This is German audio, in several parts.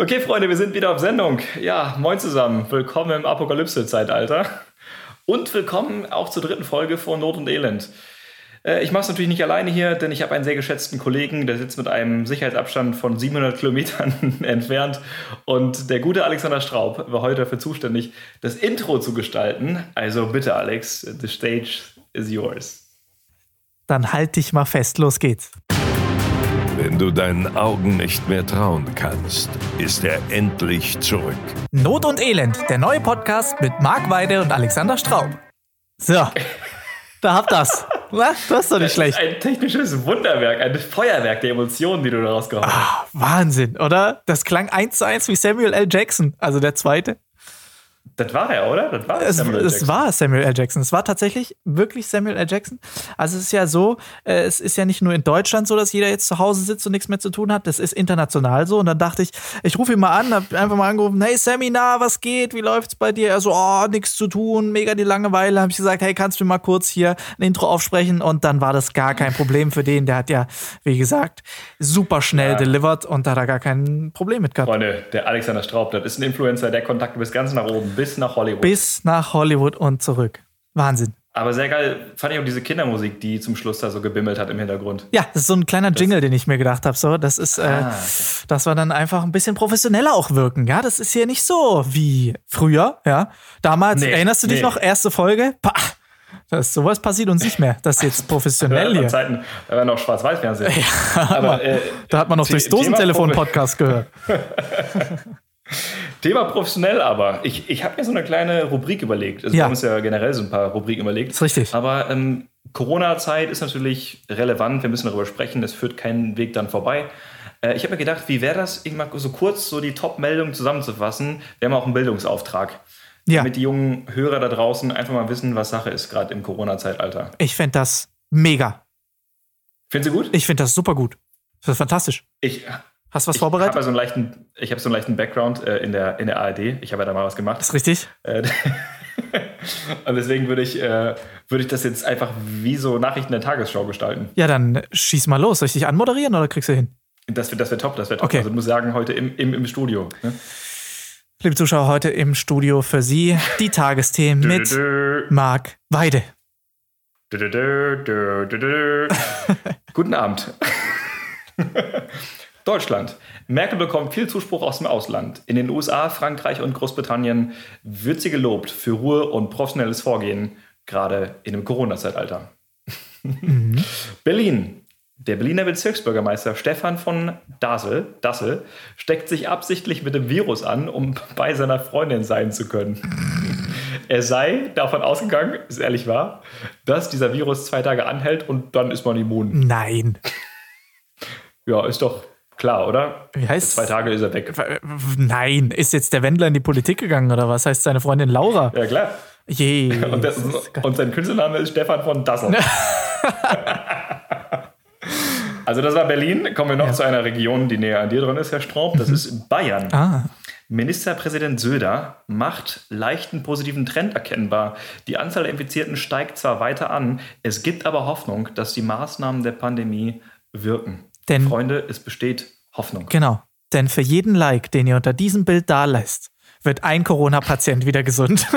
Okay, Freunde, wir sind wieder auf Sendung. Ja, moin zusammen. Willkommen im Apokalypse-Zeitalter. Und willkommen auch zur dritten Folge von Not und Elend. Äh, ich mache es natürlich nicht alleine hier, denn ich habe einen sehr geschätzten Kollegen, der sitzt mit einem Sicherheitsabstand von 700 Kilometern entfernt. Und der gute Alexander Straub war heute dafür zuständig, das Intro zu gestalten. Also bitte, Alex, the stage is yours. Dann halt dich mal fest, los geht's. Wenn du deinen Augen nicht mehr trauen kannst, ist er endlich zurück. Not und Elend, der neue Podcast mit Marc Weide und Alexander Straub. So, da habt das. Na, das ist doch nicht schlecht. Ein technisches Wunderwerk, ein Feuerwerk der Emotionen, die du daraus gehauen hast. Ah, Wahnsinn, oder? Das klang eins zu eins wie Samuel L. Jackson, also der zweite. Das war er, oder? Das war Es, Samuel L. es Jackson. war Samuel L. Jackson. Es war tatsächlich wirklich Samuel L. Jackson. Also es ist ja so, äh, es ist ja nicht nur in Deutschland so, dass jeder jetzt zu Hause sitzt und nichts mehr zu tun hat. Das ist international so. Und dann dachte ich, ich rufe ihn mal an, hab einfach mal angerufen, hey Sammy, na, was geht? Wie läuft's bei dir? Er so, oh, nichts zu tun, mega die Langeweile. Habe ich gesagt, hey, kannst du mir mal kurz hier ein Intro aufsprechen? Und dann war das gar kein Problem für den. Der hat ja, wie gesagt, super schnell Ja. delivered und da hat er gar kein Problem mit gehabt. Freunde, der Alexander Straub, das ist ein Influencer, der Kontakte bis ganz nach oben, bis nach Hollywood. Bis nach Hollywood und zurück. Wahnsinn. Aber sehr geil fand ich auch diese Kindermusik, die zum Schluss da so gebimmelt hat im Hintergrund. Ja, das ist so ein kleiner Jingle, den ich mir gedacht habe. So, das ist, äh, Ah, okay. dass wir dann einfach ein bisschen professioneller auch wirken. Ja, das ist hier nicht so wie früher. Ja, damals Nee, erinnerst du dich nee. noch erste Folge? Pah, das sowas passiert uns nicht mehr. Das ist jetzt professionell Ja, hier. Zeiten, da war noch Schwarz-Weiß-Fernsehen. Aber äh, Da hat man noch durchs Thema Dosentelefon Profi- Podcast gehört. Thema professionell aber. Ich, ich habe mir so eine kleine Rubrik überlegt. Also Ja. Wir haben uns ja generell so ein paar Rubriken überlegt. Ist richtig. Aber ähm, Corona-Zeit ist natürlich relevant. Wir müssen darüber sprechen. Es führt keinen Weg dann vorbei. Äh, ich habe mir gedacht, wie wäre das, irgendwann so kurz so die Top-Meldungen zusammenzufassen? Wir haben auch einen Bildungsauftrag. Ja. Damit die jungen Hörer da draußen einfach mal wissen, was Sache ist, gerade im Corona-Zeitalter. Ich fände das mega. Finden Sie gut? Ich finde das super gut. Das ist fantastisch. Ich, Hast du was ich habe vorbereitet? ja so einen leichten, ich habe so einen leichten Background äh, in, der, in der ARD. Ich habe ja da mal was gemacht. ist richtig. Äh, Und deswegen würde ich, äh, würde ich das jetzt einfach wie so Nachrichten der Tagesschau gestalten. Ja, dann schieß mal los. Soll ich dich anmoderieren oder kriegst du hin? Das wird, das wird top, das wird top. Okay. Also du musst sagen, heute im, im, im Studio. Ne? Liebe Zuschauer, heute im Studio für Sie die Tagesthemen mit Marc Weide. Guten Abend. Deutschland. Merkel bekommt viel Zuspruch aus dem Ausland. In den USA, Frankreich und Großbritannien wird sie gelobt für Ruhe und professionelles Vorgehen, gerade in dem Corona-Zeitalter. Berlin. Der Berliner Bezirksbürgermeister Stefan von Dassel, Dassel steckt sich absichtlich mit dem Virus an, um bei seiner Freundin sein zu können. Er sei davon ausgegangen, ist ehrlich wahr, dass dieser Virus zwei Tage anhält und dann ist man immun. Nein. Ja, ist doch klar, oder? Wie heißt Zwei Tage ist er weg. Nein, ist jetzt der Wendler in die Politik gegangen oder was heißt seine Freundin Laura? Ja, klar. Je. Und, das, und sein Künstlername ist Stefan von Dassel. also das war Berlin. Kommen wir noch zu einer Region, die näher an dir dran ist, Herr Straub. Das ist Bayern. ah, Ministerpräsident Söder macht leichten positiven Trend erkennbar. Die Anzahl der Infizierten steigt zwar weiter an, es gibt aber Hoffnung, dass die Maßnahmen der Pandemie wirken. Denn- Freunde, es besteht Hoffnung. genau. Denn für jeden Like, den ihr unter diesem Bild da lässt, wird ein Corona-Patient wieder gesund.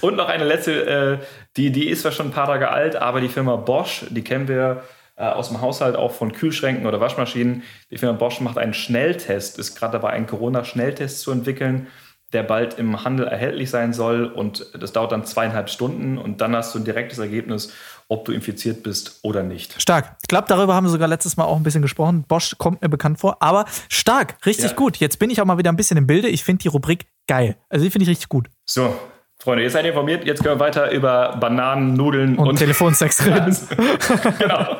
Und noch eine letzte, äh, die, die ist zwar schon ein paar Tage alt, aber die Firma Bosch, die kennen wir äh, aus dem Haushalt auch von Kühlschränken oder Waschmaschinen. Die Firma Bosch macht einen Schnelltest, ist gerade dabei, einen Corona-Schnelltest zu entwickeln, der bald im Handel erhältlich sein soll. Und das dauert dann zweieinhalb Stunden und dann hast du ein direktes Ergebnis, ob du infiziert bist oder nicht. stark. Ich glaube, darüber haben wir sogar letztes Mal auch ein bisschen gesprochen. Bosch kommt mir bekannt vor, aber stark, richtig Ja. gut. Jetzt bin ich auch mal wieder ein bisschen im Bilde. Ich finde die Rubrik geil. Also die finde ich richtig gut. So, Freunde, ihr seid informiert. Jetzt können wir weiter über Bananen, Nudeln Und, und, Telefonsex reden. genau.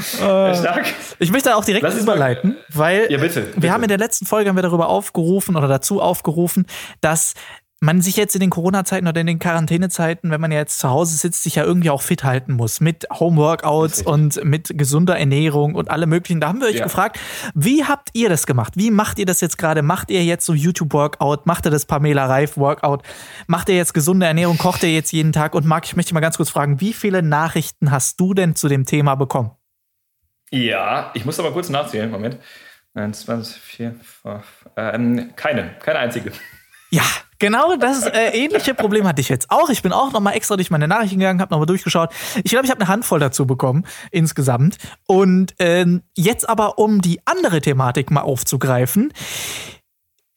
Stark. Ich möchte auch direkt überleiten, weil Ja, bitte, bitte. wir haben in der letzten Folge haben wir darüber aufgerufen oder dazu aufgerufen, dass man sich jetzt in den Corona-Zeiten oder in den Quarantänezeiten, wenn man ja jetzt zu Hause sitzt, sich ja irgendwie auch fit halten muss mit Homeworkouts und mit gesunder Ernährung und alle möglichen. Da haben wir euch Ja. gefragt, wie habt ihr das gemacht? Wie macht ihr das jetzt gerade? Macht ihr jetzt so YouTube-Workout? Macht ihr das Pamela Reif-Workout? Macht ihr jetzt gesunde Ernährung? Kocht ihr jetzt jeden Tag? Und Marc, ich möchte mal ganz kurz fragen, wie viele Nachrichten hast du denn zu dem Thema bekommen? Ja, ich muss aber kurz nachzählen. Moment. 21, 4, 5, ähm, keine, keine einzige. Ja, genau das äh, ähnliche Problem hatte ich jetzt auch. Ich bin auch noch mal extra durch meine Nachrichten gegangen, habe noch mal durchgeschaut. Ich glaube, ich habe eine Handvoll dazu bekommen insgesamt. Und ähm, jetzt aber, um die andere Thematik mal aufzugreifen.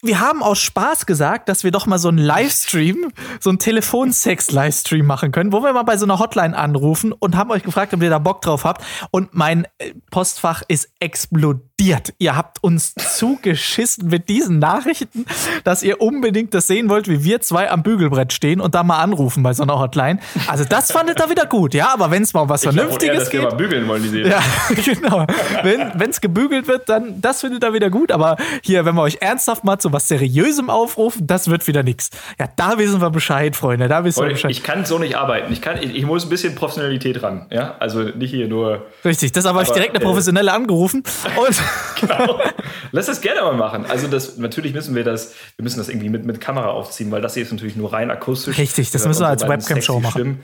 Wir haben aus Spaß gesagt, dass wir doch mal so einen Livestream, so einen Telefonsex-Livestream machen können, wo wir mal bei so einer Hotline anrufen und haben euch gefragt, ob ihr da Bock drauf habt. Und mein äh, Postfach ist explodiert explodiert. Ihr habt uns zugeschissen mit diesen Nachrichten, dass ihr unbedingt das sehen wollt, wie wir zwei am Bügelbrett stehen und da mal anrufen bei so einer Hotline. Also das fandet ihr wieder gut, ja, aber wenn es mal um was Ich Vernünftiges eher, dass wir geht. mal bügeln wollen, die sehen. Ja, genau. Wenn es gebügelt wird, dann das findet ihr wieder gut. Aber hier, wenn wir euch ernsthaft mal zu was Seriösem aufrufen, das wird wieder nichts. Ja, da wissen wir Bescheid, Freunde. Da wissen wir Bescheid. ich kann so nicht arbeiten. Ich, kann, ich, ich muss ein bisschen Professionalität ran. Ja? Also nicht hier nur. Richtig, habe ich Aber, direkt eine äh, professionelle angerufen. Und Genau. Lass das gerne mal machen. Also das, natürlich müssen wir das, wir müssen das irgendwie mit, mit Kamera aufziehen, weil das hier ist natürlich nur rein akustisch. Richtig, das müssen wir als Webcam-Show machen. Stimmen.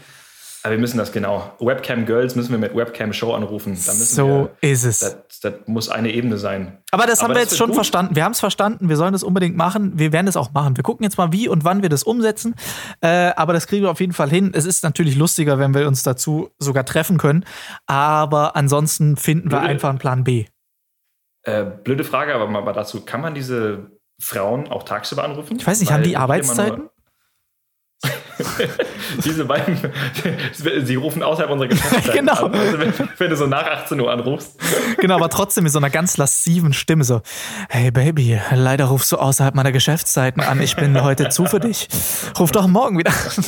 Aber wir müssen das genau. Webcam Girls müssen wir mit Webcam Show anrufen. So wir, ist es. das, das muss eine Ebene sein. Aber das haben Aber wir das jetzt schon gut. verstanden. Wir haben es verstanden. Wir sollen das unbedingt machen. Wir werden es auch machen. Wir gucken jetzt mal, wie und wann wir das umsetzen. Äh, aber das kriegen wir auf jeden Fall hin. Es ist natürlich lustiger, wenn wir uns dazu sogar treffen können. Aber ansonsten finden wir einfach einen Plan B. Äh, blöde Frage, aber mal dazu. Kann man diese Frauen auch tagsüber anrufen? Ich weiß nicht, haben die Arbeitszeiten? Diese beiden, sie rufen außerhalb unserer Geschäftszeit Genau. an. Also wenn, wenn du so nach 18 Uhr anrufst. Genau, aber trotzdem mit so einer ganz lassiven Stimme so: Hey Baby, leider rufst du außerhalb meiner Geschäftszeiten an. Ich bin heute zu für dich. Ruf doch morgen wieder. an.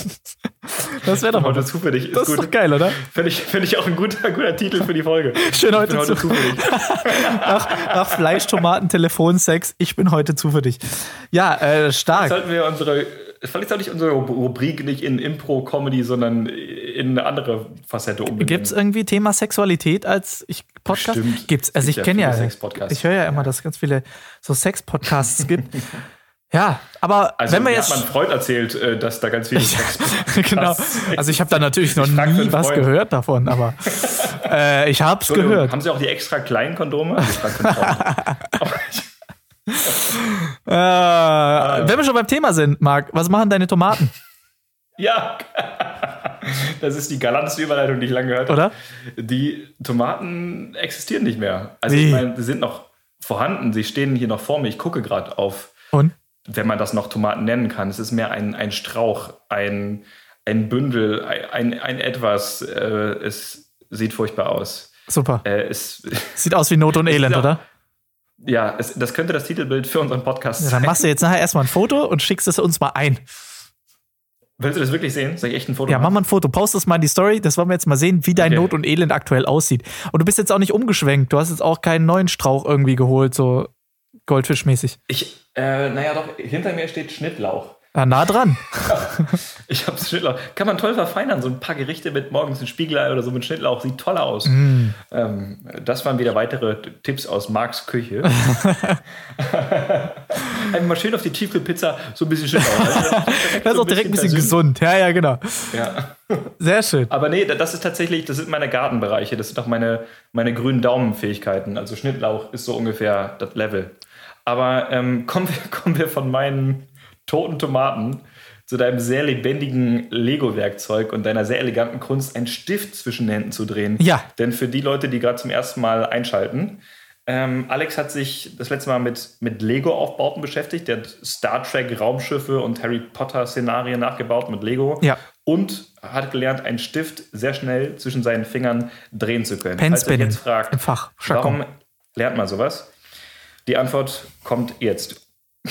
Das wäre doch Heute zu für dich. Ist Das ist gut. doch geil, oder? Finde ich, find ich auch ein guter, guter Titel für die Folge. Schön Ich heute, bin heute zu, zu für dich. nach, nach Fleisch, Tomaten, Telefonsex. Ich bin heute zu für dich. Ja, äh, stark. Sollten wir unsere, vielleicht sollte ich unsere Rubrik nicht in Impro-Comedy, sondern in eine andere Facette umbenennen. Gibt es irgendwie Thema Sexualität als ich Podcast? Bestimmt. Gibt's. Also Es ich gibt ja kenne ja, Sex-Podcasts. ich höre ja immer, dass es ganz viele so Sex-Podcasts gibt. Ja, aber Also, wenn mir jetzt hat mein Freund erzählt, äh, dass da ganz viele Sex genau, also ich habe da natürlich noch nie was Freund. gehört davon, aber äh, ich habe es gehört. Haben Sie auch die extra kleinen Kondome? Also, ich frag für einen Freund. Äh, wenn wir schon beim Thema sind, Marc, was machen deine Tomaten, ja, das ist die galanteste Überleitung, die ich lange gehört habe. oder? Die Tomaten existieren nicht mehr. Also Wie? ich meine, sie sind noch vorhanden, sie stehen hier noch vor mir. Ich gucke gerade auf, Und? wenn man das noch Tomaten nennen kann. Es ist mehr ein, ein Strauch, ein, ein Bündel, ein, ein, etwas. Äh, es sieht furchtbar aus. Super. Äh, es, Sieht aus wie Not und Elend, glaub- oder? Ja, es, das könnte das Titelbild für unseren Podcast Ja, sein. dann machst du jetzt nachher erstmal ein Foto und schickst es uns mal ein. Willst du das wirklich sehen? Soll ich echt ein Foto Ja, mach machen? mal ein Foto, post es mal in die Story, das wollen wir jetzt mal sehen, wie dein Okay. Not und Elend aktuell aussieht. Und du bist jetzt auch nicht umgeschwenkt, du hast jetzt auch keinen neuen Strauch irgendwie geholt, so Goldfischmäßig. Ich, äh, naja, doch, hinter mir steht Schnittlauch. Ja, nah dran. Ich hab's Schnittlauch. Kann man toll verfeinern. So ein paar Gerichte mit morgens ein Spiegelei oder so mit Schnittlauch sieht toll aus. Mm. Ähm, das waren wieder weitere Tipps aus Marks Küche. Einmal schön auf die Tiefkühlpizza so ein bisschen Schnittlauch. Das ist auch direkt ein bisschen gesund. Ja, ja, genau. Ja. Sehr schön. Aber nee, das ist tatsächlich, das sind meine Gartenbereiche. Das sind auch meine, meine grünen Daumenfähigkeiten. Also Schnittlauch ist so ungefähr das Level. Aber ähm, kommen, wir, kommen wir von meinen toten Tomaten zu deinem sehr lebendigen Lego-Werkzeug und deiner sehr eleganten Kunst, einen Stift zwischen den Händen zu drehen. Ja. Denn für die Leute, die gerade zum ersten Mal einschalten, ähm, Alex hat sich das letzte Mal mit, mit Lego-Aufbauten beschäftigt. Der hat Star Trek Raumschiffe und Harry Potter-Szenarien nachgebaut mit Lego. Ja. Und hat gelernt, einen Stift sehr schnell zwischen seinen Fingern drehen zu können. Pen euch Spinning jetzt fragt, im Fach. Warum lernt man sowas? Die Antwort kommt jetzt.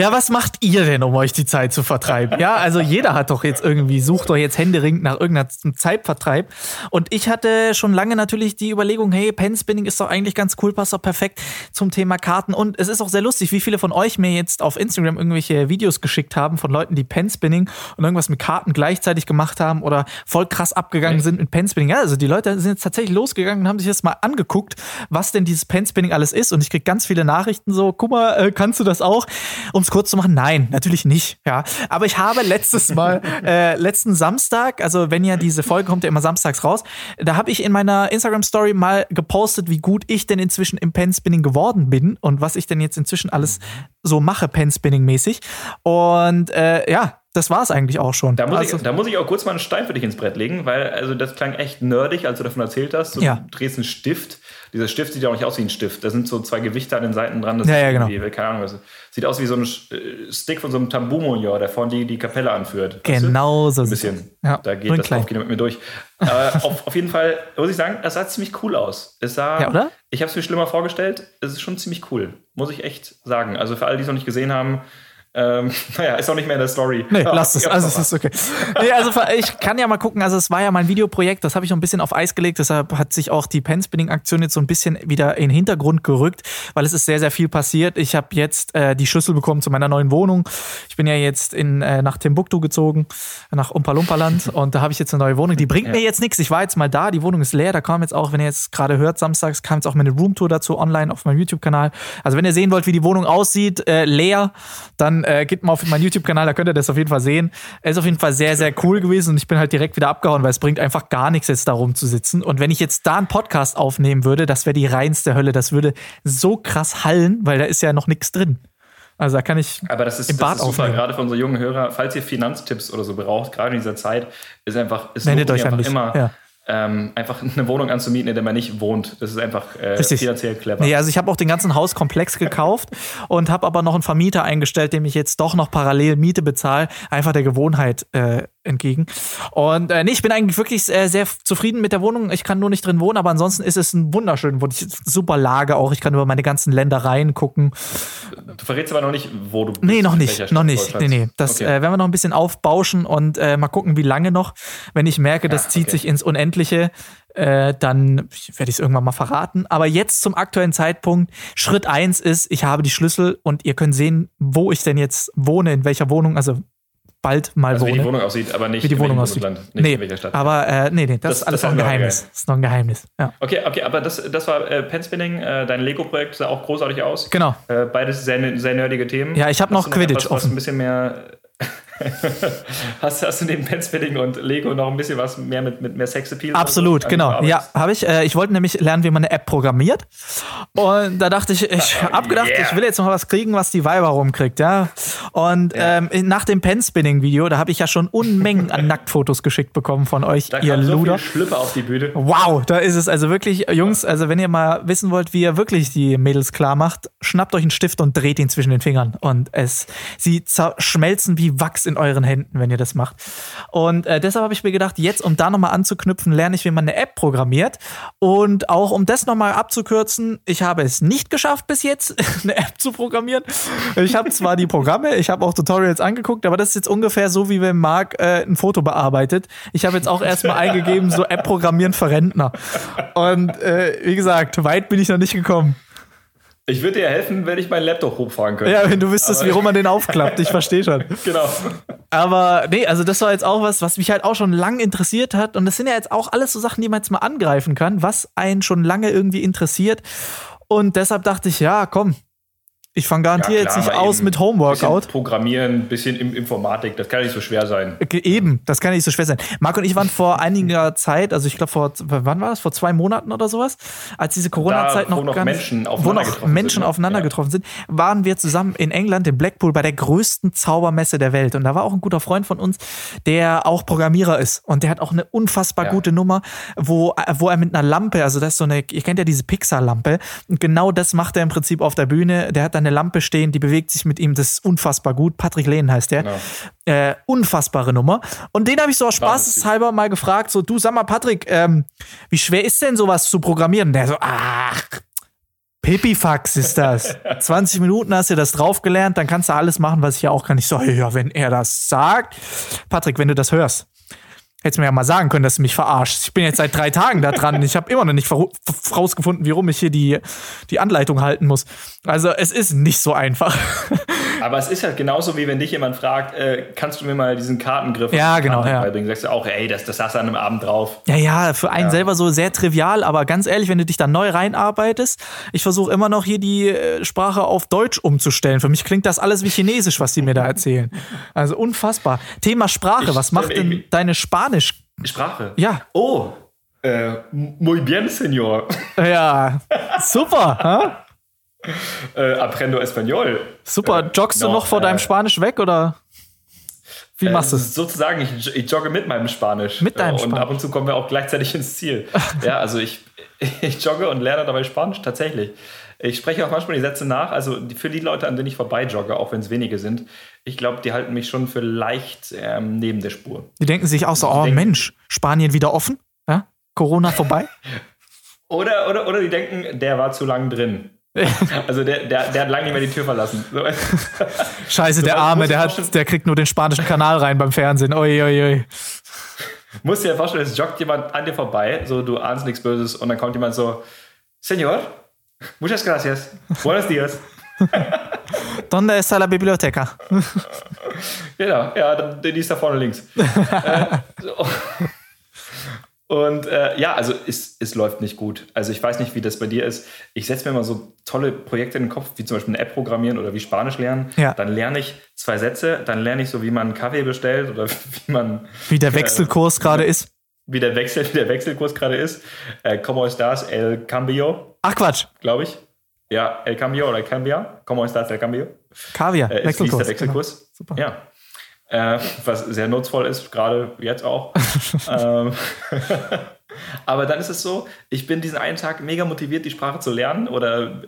Ja, was macht ihr denn, um euch die Zeit zu vertreiben? Ja, also jeder hat doch jetzt irgendwie, sucht doch jetzt händeringend nach irgendeinem Zeitvertreib. Und ich hatte schon lange natürlich die Überlegung, hey, Penspinning ist doch eigentlich ganz cool, passt doch perfekt zum Thema Karten. Und es ist auch sehr lustig, wie viele von euch mir jetzt auf Instagram irgendwelche Videos geschickt haben von Leuten, die Penspinning und irgendwas mit Karten gleichzeitig gemacht haben oder voll krass abgegangen sind mit Penspinning. Ja, also die Leute sind jetzt tatsächlich losgegangen und haben sich das mal angeguckt, was denn dieses Penspinning alles ist. Und ich krieg ganz viele Nachrichten so, guck mal, äh, kannst du das auch? Um es kurz zu machen, nein, natürlich nicht, ja. Aber ich habe letztes Mal, äh, letzten Samstag, also wenn ja diese Folge kommt ja immer samstags raus, da habe ich in meiner Instagram-Story mal gepostet, wie gut ich denn inzwischen im Penspinning geworden bin und was ich denn jetzt inzwischen alles so mache, Penspinning-mäßig. Und äh, ja, das war es eigentlich auch schon. Da muss, also, ich, da muss ich auch kurz mal einen Stein für dich ins Brett legen, weil also das klang echt nerdig, als du davon erzählt hast. Du Ja. drehst einen Stift. Dieser Stift sieht ja auch nicht aus wie ein Stift. Da sind so zwei Gewichte an den Seiten dran. Das Ja, ja, genau. Keine Ahnung. was. Sieht aus wie so ein äh, Stick von so einem Tambumo, der vorne die, die Kapelle anführt. weißt du? Genau so Ein bisschen. Ja, Da geht in das klein. Laufkino mit mir durch. Aber auf, auf jeden Fall muss ich sagen, es sah ziemlich cool aus. Es sah, Ja, oder? Ich habe es mir schlimmer vorgestellt. Es ist schon ziemlich cool, muss ich echt sagen. Also für alle, die es noch nicht gesehen haben, ähm, naja, ist auch nicht mehr in der Story. Nee, Ja, lass es. ja, Also es ist okay. Nee, also ich kann ja mal gucken, also es war ja mein Videoprojekt, das habe ich noch ein bisschen auf Eis gelegt, deshalb hat sich auch die Penspinning-Aktion jetzt so ein bisschen wieder in den Hintergrund gerückt, weil es ist sehr, sehr viel passiert. Ich habe jetzt äh, die Schlüssel bekommen zu meiner neuen Wohnung. Ich bin ja jetzt in, äh, nach Timbuktu gezogen, nach Umpa-Lumpa-Land und da habe ich jetzt eine neue Wohnung. Die bringt mir jetzt nichts. Ich war jetzt mal da, die Wohnung ist leer, da kam jetzt auch, wenn ihr jetzt gerade hört, samstags kam jetzt auch meine Roomtour dazu online auf meinem YouTube-Kanal. Also wenn ihr sehen wollt, wie die Wohnung aussieht, äh, leer, dann äh, geht mal auf meinen YouTube-Kanal, da könnt ihr das auf jeden Fall sehen. Er ist auf jeden Fall sehr, sehr cool gewesen und ich bin halt direkt wieder abgehauen, weil es bringt einfach gar nichts, jetzt da rumzusitzen. Und wenn ich jetzt da einen Podcast aufnehmen würde, das wäre die reinste Hölle. Das würde so krass hallen, weil da ist ja noch nichts drin. Also da kann ich Aber das ist, im das Bad ist super, aufnehmen. gerade für unsere jungen Hörer. Falls ihr Finanztipps oder so braucht, gerade in dieser Zeit, ist einfach, Wendet sich euch einfach immer, Ja. Ähm, einfach eine Wohnung anzumieten, in der man nicht wohnt. Das ist einfach äh, finanziell clever. Nee, also ich habe auch den ganzen Hauskomplex gekauft und habe aber noch einen Vermieter eingestellt, dem ich jetzt doch noch parallel Miete bezahle, einfach der Gewohnheit äh, entgegen. Und äh, nee, ich bin eigentlich wirklich äh, sehr zufrieden mit der Wohnung. Ich kann nur nicht drin wohnen, aber ansonsten ist es ein wunderschön, super Lage auch. Ich kann über meine ganzen Ländereien gucken. Du verrätst aber noch nicht, wo du bist. Nee, noch nicht, noch nicht. Nee, nee. Das Okay. äh, werden wir noch ein bisschen aufbauschen und äh, mal gucken, wie lange noch. Wenn ich merke, das Ja, zieht okay. sich ins Unendliche, äh, dann werde ich es irgendwann mal verraten. Aber jetzt zum aktuellen Zeitpunkt, Schritt eins ist, ich habe die Schlüssel und ihr könnt sehen, wo ich denn jetzt wohne, in welcher Wohnung, also bald mal also wie wohne. die Wohnung aussieht, aber nicht wie die in Wohnung aussieht. Bundesland, nicht nee, in welcher Stadt. aber äh, nee, nee, das, Das- ist alles das noch ein Geheimnis. Das ist noch ein Geheimnis. Ja. Okay, okay, aber das, das war äh, Penspinning, äh, dein Lego-Projekt sah auch großartig aus. Genau. Äh, beides sehr, sehr nerdige Themen. Ja, ich hab Hast noch Quidditch etwas, was offen. ein bisschen mehr. Hast, hast du neben Penspinning und Lego noch ein bisschen was mehr mit, mit mehr Sexappeal? Absolut, so genau. Ja, habe ich. Äh, ich wollte nämlich lernen, wie man eine App programmiert. Und da dachte ich, ich habe gedacht, yeah. ich will jetzt noch was kriegen, was die Weiber rumkriegt, ja. Und ähm, nach dem Penspinning-Video, da habe ich ja schon Unmengen an Nacktfotos geschickt bekommen von euch, Da ihr kam so Luder. viel Schlüpper auf die Bühne. Wow, da ist es also wirklich, Jungs, also wenn ihr mal wissen wollt, wie ihr wirklich die Mädels klar macht, schnappt euch einen Stift und dreht ihn zwischen den Fingern. Und es, sie zerschmelzen wie Wachs in euren Händen, wenn ihr das macht. Und äh, deshalb habe ich mir gedacht, jetzt, um da nochmal anzuknüpfen, lerne ich, wie man eine App programmiert. Und auch um das nochmal abzukürzen, ich habe es nicht geschafft bis jetzt, eine App zu programmieren. Ich habe zwar die Programme, ich habe auch Tutorials angeguckt, aber das ist jetzt ungefähr so, wie wenn Marc äh, ein Foto bearbeitet. Ich habe jetzt auch erstmal eingegeben, so App programmieren für Rentner. Und äh, wie gesagt, weit bin ich noch nicht gekommen. Ich würde dir helfen, wenn ich meinen Laptop hochfahren könnte. Ja, wenn du wüsstest, wie rum man den aufklappt, ich verstehe schon. Genau. Aber nee, also das war jetzt auch was, was mich halt auch schon lang interessiert hat. Und das sind ja jetzt auch alles so Sachen, die man jetzt mal angreifen kann, was einen schon lange irgendwie interessiert. Und deshalb dachte ich, ja, komm, ich fange garantiert jetzt nicht aus mit Homeworkout. Bisschen Programmieren, bisschen im Informatik, das kann nicht so schwer sein. Eben, das kann nicht so schwer sein. Marc und ich waren vor einiger Zeit, also ich glaube vor, wann war das? Vor zwei Monaten oder sowas, als diese Corona-Zeit noch, noch ganz- Menschen wo aufeinander noch getroffen Menschen sind, ne? aufeinander Ja. getroffen sind, waren wir zusammen in England, in Blackpool, bei der größten Zaubermesse der Welt. Und da war auch ein guter Freund von uns, der auch Programmierer ist. Und der hat auch eine unfassbar Ja. gute Nummer, wo, wo er mit einer Lampe, also das ist so eine, ihr kennt ja diese Pixar-Lampe, und genau das macht er im Prinzip auf der Bühne. Der hat da eine Lampe stehen, die bewegt sich mit ihm, das ist unfassbar gut. Patrick Lehnen heißt der. Genau. Äh, unfassbare Nummer. Und den habe ich so aus spaßeshalber mal gefragt, so, du sag mal, Patrick, ähm, wie schwer ist denn sowas zu programmieren? Der so, ach, Pipifax ist das. 20 Minuten hast du das drauf gelernt, dann kannst du alles machen, was ich ja auch kann. Ich so, ja, wenn er das sagt. Patrick, wenn du das hörst, hättest mir ja mal sagen können, dass du mich verarscht. Ich bin jetzt seit drei Tagen da dran. Ich habe immer noch nicht rausgefunden, wie rum ich hier die, die Anleitung halten muss. Also es ist nicht so einfach. Aber es ist halt genauso, wie wenn dich jemand fragt, äh, kannst du mir mal diesen Kartengriff Ja, genau, ja. beibringen? Sagst du auch, ey, das, das hast du an einem Abend drauf. Ja, ja, für einen selber so sehr trivial, aber ganz ehrlich, wenn du dich da neu reinarbeitest, ich versuche immer noch hier die äh, Sprache auf Deutsch umzustellen. Für mich klingt das alles wie Chinesisch, was die mir da erzählen. Also unfassbar. Thema Sprache, Ich was macht denn deine Spanisch? Sprache. Ja, Oh, äh, muy bien, señor. ja, super? Äh, aprendo español. super. Äh, Joggst du no, noch vor deinem äh, Spanisch weg oder wie machst du Äh, es? Sozusagen, ich, ich jogge mit meinem Spanisch. Mit deinem Äh, Und Spanisch. ab und zu kommen wir auch gleichzeitig ins Ziel. ja, also ich, ich jogge und lerne dabei Spanisch, tatsächlich. Ich spreche auch manchmal die Sätze nach. Also für die Leute, an denen ich vorbei jogge, auch wenn es wenige sind, ich glaube, die halten mich schon für leicht ähm, neben der Spur. Die denken sich auch so, oh denken- Mensch, Spanien wieder offen? Ja? Corona vorbei? Oder, oder, oder die denken, der war zu lang drin. Also der, der, der hat lange nicht mehr die Tür verlassen. So, Scheiße, der Arme, der, hat, der kriegt nur den spanischen Kanal rein beim Fernsehen. Ui, ui, ui. musst dir vorstellen, es joggt jemand an dir vorbei, so du ahnst nichts Böses und dann kommt jemand so, Señor, muchas gracias, buenos días. ¿Dónde está la biblioteca? Genau, ja, die ist da vorne links. äh, so. Und äh, ja, also es, es läuft nicht gut. Also ich weiß nicht, wie das bei dir ist. Ich setze mir mal so tolle Projekte in den Kopf, wie zum Beispiel eine App programmieren oder wie Spanisch lernen. Ja. Dann lerne ich zwei Sätze, dann lerne ich so, wie man einen Kaffee bestellt oder wie man Wie der Wechselkurs gerade ist. wie der Wechsel, wie der Wechselkurs gerade ist. Äh, ¿Cómo estás? El cambio, Ach Quatsch, glaube ich. Ja, el cambio oder el cambia. ¿Cómo estás? El cambio. Kaviar, Äh, wie ist Wechselkurs. der Wechselkurs? Genau. Super. Ja. Äh, was sehr nutzvoll ist, gerade jetzt auch. ähm, aber dann ist es so, ich bin diesen einen Tag mega motiviert, die Sprache zu lernen oder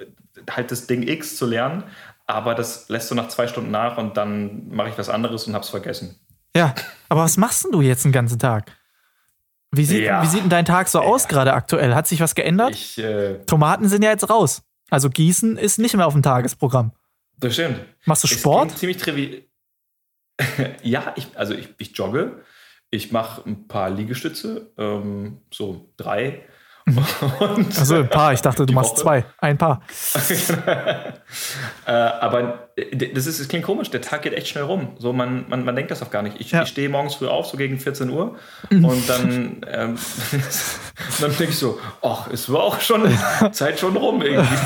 halt das Ding X zu lernen, aber das lässt so nach zwei Stunden nach und dann mache ich was anderes und hab's vergessen. Ja, aber was machst denn du jetzt den ganzen Tag? Wie sieht, Ja. wie sieht denn dein Tag so aus gerade aktuell? Hat sich was geändert? Ich, äh, Tomaten sind ja jetzt raus. Also Gießen ist nicht mehr auf dem Tagesprogramm. das stimmt. Machst du Sport? ziemlich trivial. ja, ich, also ich, ich jogge. Ich mache ein paar Liegestütze, ähm, so drei. Also ein paar, ich dachte, du machst Woche? zwei. Ein paar. äh, aber äh, das, ist, das klingt komisch, der Tag geht echt schnell rum. So, man, man, man denkt das auch gar nicht. Ich, Ja. ich stehe morgens früh auf, so gegen 14 Uhr. Und dann, ähm, dann denke ich so, ach, es war auch schon Zeit schon rum irgendwie.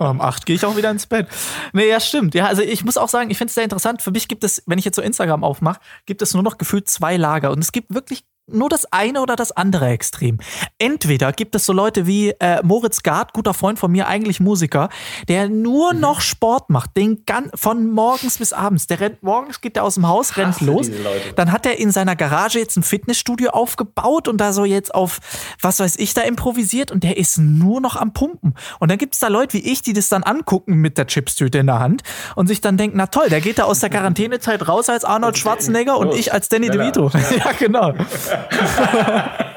Um acht gehe ich auch wieder ins Bett. Nee, ja, stimmt. Ja, also ich muss auch sagen, ich finde es sehr interessant. Für mich gibt es, wenn ich jetzt so Instagram aufmache, gibt es nur noch gefühlt zwei Lager. Und es gibt wirklich nur das eine oder das andere Extrem. Entweder gibt es so Leute wie äh, Moritz Gard, guter Freund von mir, eigentlich Musiker, der nur Mhm. noch Sport macht, den gan von morgens bis abends. Der rennt morgens, geht der aus dem Haus, rennt Hasse los. Dann hat er in seiner Garage jetzt ein Fitnessstudio aufgebaut und da so jetzt auf, was weiß ich, da improvisiert und der ist nur noch am Pumpen. Und dann gibt es da Leute wie ich, die das dann angucken mit der Chipstüte in der Hand und sich dann denken, na toll, der geht da aus der Quarantänezeit raus als Arnold Schwarzenegger und ich als Danny schneller, DeVito. ja, genau.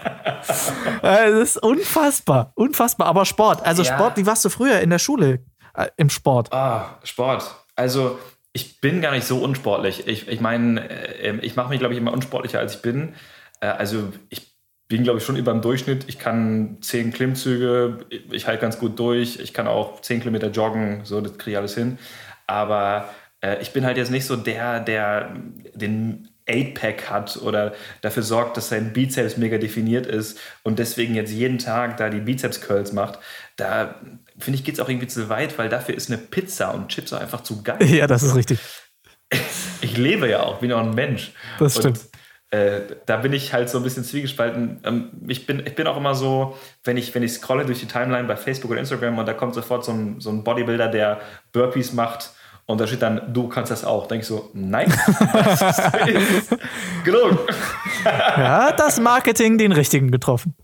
Äh, das ist unfassbar, unfassbar. Aber Sport, also Ja. Sport, wie warst du früher in der Schule äh, im Sport? Ah, Sport. Also, ich bin gar nicht so unsportlich. Ich, ich meine, äh, ich mache mich, glaube ich, immer unsportlicher, als ich bin. Äh, also, ich bin, glaube ich, schon über dem Durchschnitt. Ich kann zehn Klimmzüge, ich, ich halte ganz gut durch. Ich kann auch zehn Kilometer joggen, so, das kriege ich alles hin. Aber äh, ich bin halt jetzt nicht so der, der den 8-Pack hat oder dafür sorgt, dass sein Bizeps mega definiert ist und deswegen jetzt jeden Tag da die Bizeps-Curls macht. Da finde ich, geht es auch irgendwie zu weit, weil dafür ist eine Pizza und Chips auch einfach zu geil. Ja, das ist richtig. Ich lebe ja auch, bin auch ein Mensch. Das stimmt. Und, äh, da bin ich halt so ein bisschen zwiegespalten. Ähm, ich, bin, ich bin auch immer so, wenn ich, wenn ich scrolle durch die Timeline bei Facebook oder Instagram und da kommt sofort so ein, so ein Bodybuilder, der Burpees macht und da steht dann, du kannst das auch. Denke ich so, nein, das ist genug. Ja, das Marketing den richtigen getroffen.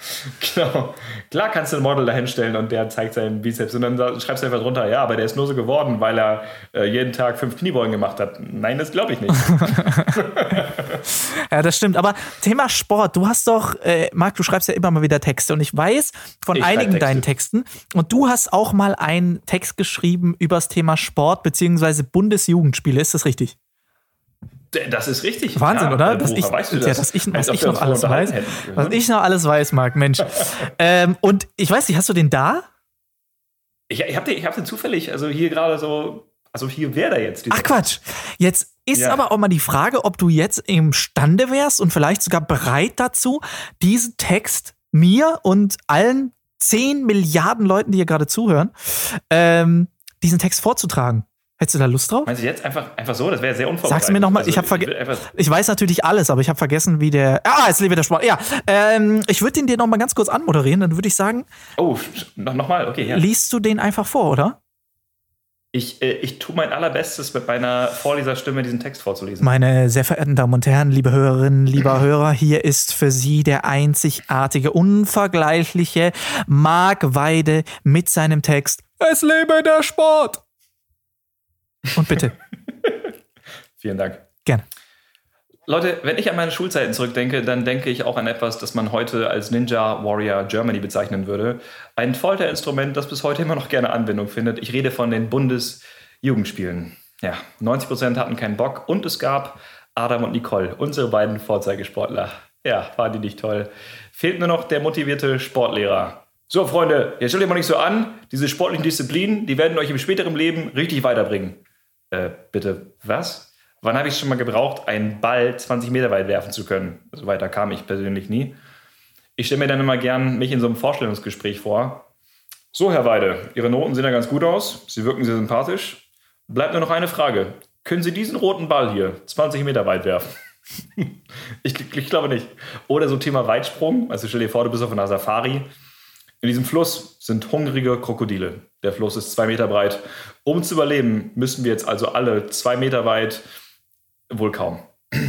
Genau. Klar kannst du ein Model da hinstellen und der zeigt seinen Bizeps und dann schreibst du einfach drunter, ja, aber der ist nur so geworden, weil er äh, jeden Tag fünf Kniebeugen gemacht hat. Nein, das glaube ich nicht. Ja, das stimmt. Aber Thema Sport, du hast doch, äh, Marc, du schreibst ja immer mal wieder Texte und ich weiß von Ich einigen Texte. deinen Texten und du hast auch mal einen Text geschrieben über das Thema Sport beziehungsweise Bundesjugendspiele. Ist das richtig? Das ist richtig. Wahnsinn, ja, oder? äh, Dass ich, weißt du ja, das? dass ich, was ich noch alles weiß. hätten. Was ich noch alles weiß, Marc, Mensch. ähm, und ich weiß nicht, hast du den da? Ich, ich habe den, ich hab den zufällig, also hier gerade so Also hier wäre er jetzt. Ach Quatsch. Jetzt ist ja. aber auch mal die Frage, ob du jetzt imstande wärst und vielleicht sogar bereit dazu, diesen Text mir und allen 10 Milliarden Leuten, die hier gerade zuhören, ähm, diesen Text vorzutragen. Hättest du da Lust drauf? Meinst du jetzt einfach, einfach so? Das wäre sehr unvorbereitet. Sagst du mir nochmal, also, ich habe vergessen. Ich, weiß natürlich alles, aber ich habe vergessen, wie der. Ah, jetzt lebe der Sport. Ja, ähm, ich würde den dir nochmal ganz kurz anmoderieren, dann würde ich sagen. Oh, nochmal, okay, ja. Liest du den einfach vor, oder? Ich, äh, ich tue mein allerbestes, mit meiner Vorleserstimme diesen Text vorzulesen. Meine sehr verehrten Damen und Herren, liebe Hörerinnen, lieber Hörer, hier ist für Sie der einzigartige, unvergleichliche Marc Weide mit seinem Text Es lebe der Sport! Und bitte. Vielen Dank. Gerne. Leute, wenn ich an meine Schulzeiten zurückdenke, dann denke ich auch an etwas, das man heute als Ninja Warrior Germany bezeichnen würde. Ein Folterinstrument, das bis heute immer noch gerne Anwendung findet. Ich rede von den Bundesjugendspielen. Ja, 90 Prozent hatten keinen Bock und es gab Adam und Nicole, unsere beiden Vorzeigesportler. Ja, waren die nicht toll. Fehlt nur noch der motivierte Sportlehrer. So, Freunde, jetzt stellt ihr mal nicht so an. Diese sportlichen Disziplinen, die werden euch im späteren Leben richtig weiterbringen. Äh, bitte, was? Wann habe ich schon mal gebraucht, einen Ball 20 Meter weit werfen zu können? So weiter kam ich persönlich nie. Ich stelle mir dann immer gern mich in so einem Vorstellungsgespräch vor. So, Herr Weide, Ihre Noten sehen ja ganz gut aus. Sie wirken sehr sympathisch. Bleibt nur noch eine Frage. Können Sie diesen roten Ball hier 20 Meter weit werfen? ich, ich, glaube nicht. Oder so Thema Weitsprung. Also stell dir vor, du bist auf einer Safari in diesem Fluss sind hungrige Krokodile. Der Fluss ist zwei Meter breit. Um zu überleben, müssen wir jetzt also alle zwei Meter weit, wohl kaum.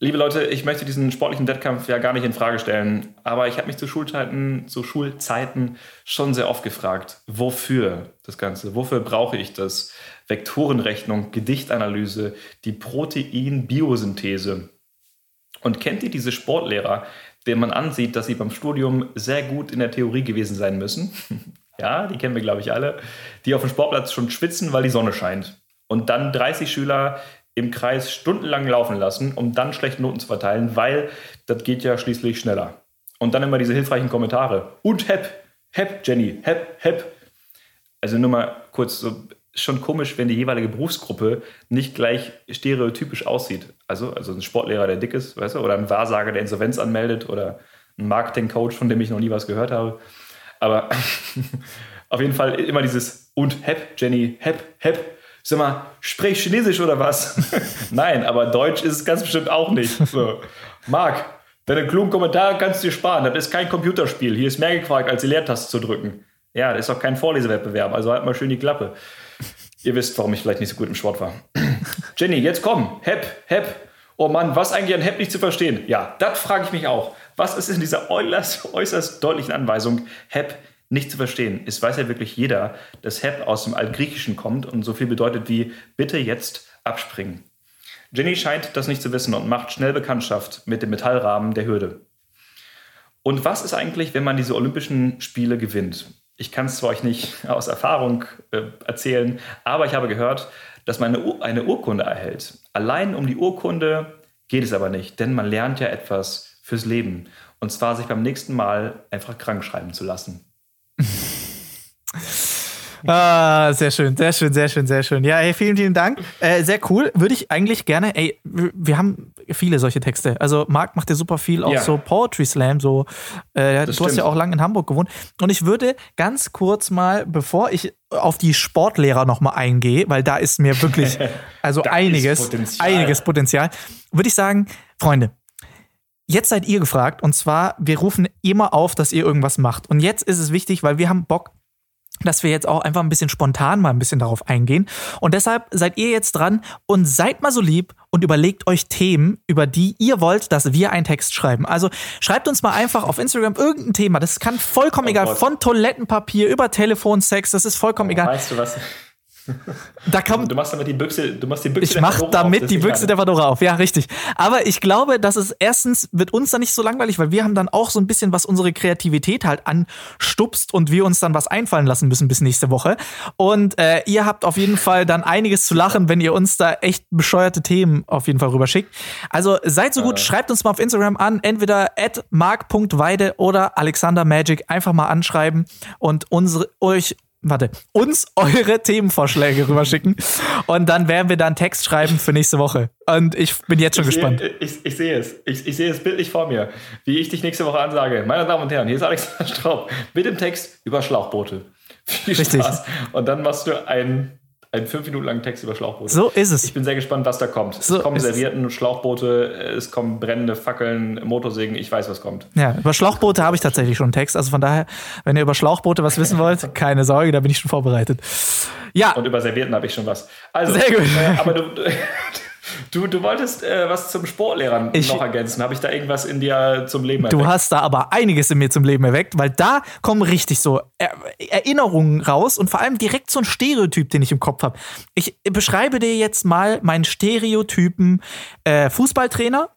Liebe Leute, ich möchte diesen sportlichen Wettkampf ja gar nicht in Frage stellen, aber ich habe mich zu Schulzeiten, zu Schulzeiten schon sehr oft gefragt, wofür das Ganze? Wofür brauche ich das? Vektorenrechnung, Gedichtanalyse, die Protein-Biosynthese. Und kennt ihr diese Sportlehrer, denen man ansieht, dass sie beim Studium sehr gut in der Theorie gewesen sein müssen. ja, die kennen wir, glaube ich, alle. Die auf dem Sportplatz schon schwitzen, weil die Sonne scheint. Und dann 30 Schüler im Kreis stundenlang laufen lassen, um dann schlechte Noten zu verteilen, weil das geht ja schließlich schneller. Und dann immer diese hilfreichen Kommentare. Und hep, hep, Jenny, hep, hep. Also nur mal kurz so schon komisch, wenn die jeweilige Berufsgruppe nicht gleich stereotypisch aussieht. Also, also ein Sportlehrer, der dick ist, weißt du, oder ein Wahrsager, der Insolvenz anmeldet, oder ein Marketingcoach, von dem ich noch nie was gehört habe. Aber auf jeden Fall immer dieses und hep, Jenny, hep, hep. Sag mal, sprich Chinesisch oder was? Nein, aber Deutsch ist es ganz bestimmt auch nicht. So. Marc, deine klugen Kommentare kannst du dir sparen. Das ist kein Computerspiel. Hier ist mehr gefragt, als die Leertaste zu drücken. Ja, das ist auch kein Vorlesewettbewerb, also halt mal schön die Klappe. Ihr wisst, warum ich vielleicht nicht so gut im Sport war. Jenny, jetzt komm. Hep, hep. Oh Mann, was eigentlich an Hep nicht zu verstehen? Ja, das frage ich mich auch. Was ist in dieser äußerst, äußerst deutlichen Anweisung, Hep nicht zu verstehen? Es weiß ja wirklich jeder, dass Hep aus dem Altgriechischen kommt und so viel bedeutet wie bitte jetzt abspringen. Jenny scheint das nicht zu wissen und macht schnell Bekanntschaft mit dem Metallrahmen der Hürde. Und was ist eigentlich, wenn man diese Olympischen Spiele gewinnt? Ich kann es zwar euch nicht aus Erfahrung äh, erzählen, aber ich habe gehört, dass man eine, eine Urkunde erhält. Allein um die Urkunde geht es aber nicht, denn man lernt ja etwas fürs Leben. Und zwar sich beim nächsten Mal einfach krank schreiben zu lassen. Ah, sehr schön, sehr schön, sehr schön, sehr schön. Ja, hey, vielen, vielen Dank. Äh, sehr cool. Würde ich eigentlich gerne, ey, wir haben viele solche Texte. Also Marc macht ja super viel, auch ja. so Poetry Slam, so. Äh, du stimmt. hast ja auch lange in Hamburg gewohnt. Und ich würde ganz kurz mal, bevor ich auf die Sportlehrer nochmal eingehe, weil da ist mir wirklich, also einiges, Potenzial. einiges Potenzial, würde ich sagen, Freunde, Jetzt seid ihr gefragt und zwar, wir rufen immer auf, dass ihr irgendwas macht. Und jetzt ist es wichtig, weil wir haben Bock, dass wir jetzt auch einfach ein bisschen spontan mal ein bisschen darauf eingehen. Und deshalb seid ihr jetzt dran und seid mal so lieb und überlegt euch Themen, über die ihr wollt, dass wir einen Text schreiben. Also schreibt uns mal einfach auf Instagram irgendein Thema. Das kann vollkommen oh egal. Gott. Von Toilettenpapier über Telefonsex, das ist vollkommen oh, egal. Weißt du was? Da kommt, du machst damit die Büchse, du machst die Büchse Ich mach damit auf, die Büchse der Fedora auf, ja, richtig. Aber ich glaube, dass es erstens wird uns dann nicht so langweilig, weil wir haben dann auch so ein bisschen, was unsere Kreativität halt anstupst und wir uns dann was einfallen lassen müssen bis nächste Woche. Und äh, ihr habt auf jeden Fall dann einiges zu lachen, wenn ihr uns da echt bescheuerte Themen auf jeden Fall rüberschickt. Also seid so gut, äh. schreibt uns mal auf Instagram an, entweder at mark.weide oder alexandermagic einfach mal anschreiben und unsere, euch warte, uns eure Themenvorschläge rüberschicken und dann werden wir dann Text schreiben für nächste Woche. Und ich bin jetzt schon ich gespannt. Sehe, ich, ich sehe es. Ich, ich sehe es bildlich vor mir, wie ich dich nächste Woche ansage. Meine Damen und Herren, hier ist Alexander Straub mit dem Text über Schlauchboote. Viel Richtig. Spaß. Und dann machst du einen, einen fünf Minuten langen Text über Schlauchboote. So ist es. Ich bin sehr gespannt, was da kommt. So es kommen. Servietten, Schlauchboote, es kommen brennende Fackeln, Motorsägen. Ich weiß, was kommt. Ja, über Schlauchboote habe ich tatsächlich schon einen Text. Also von daher, wenn ihr über Schlauchboote was wissen wollt, keine Sorge, da bin ich schon vorbereitet. Ja, Und über Servietten habe ich schon was. Also, Sehr gut. Äh, aber du, du, du wolltest äh, was zum Sportlehrern Ich- noch ergänzen. Habe ich da irgendwas in dir zum Leben Du erweckt? hast da aber einiges in mir zum Leben erweckt, weil da kommen richtig so er Erinnerungen raus und vor allem direkt so ein Stereotyp, den ich im Kopf habe. Ich beschreibe dir jetzt mal meinen Stereotypen äh, Fußballtrainer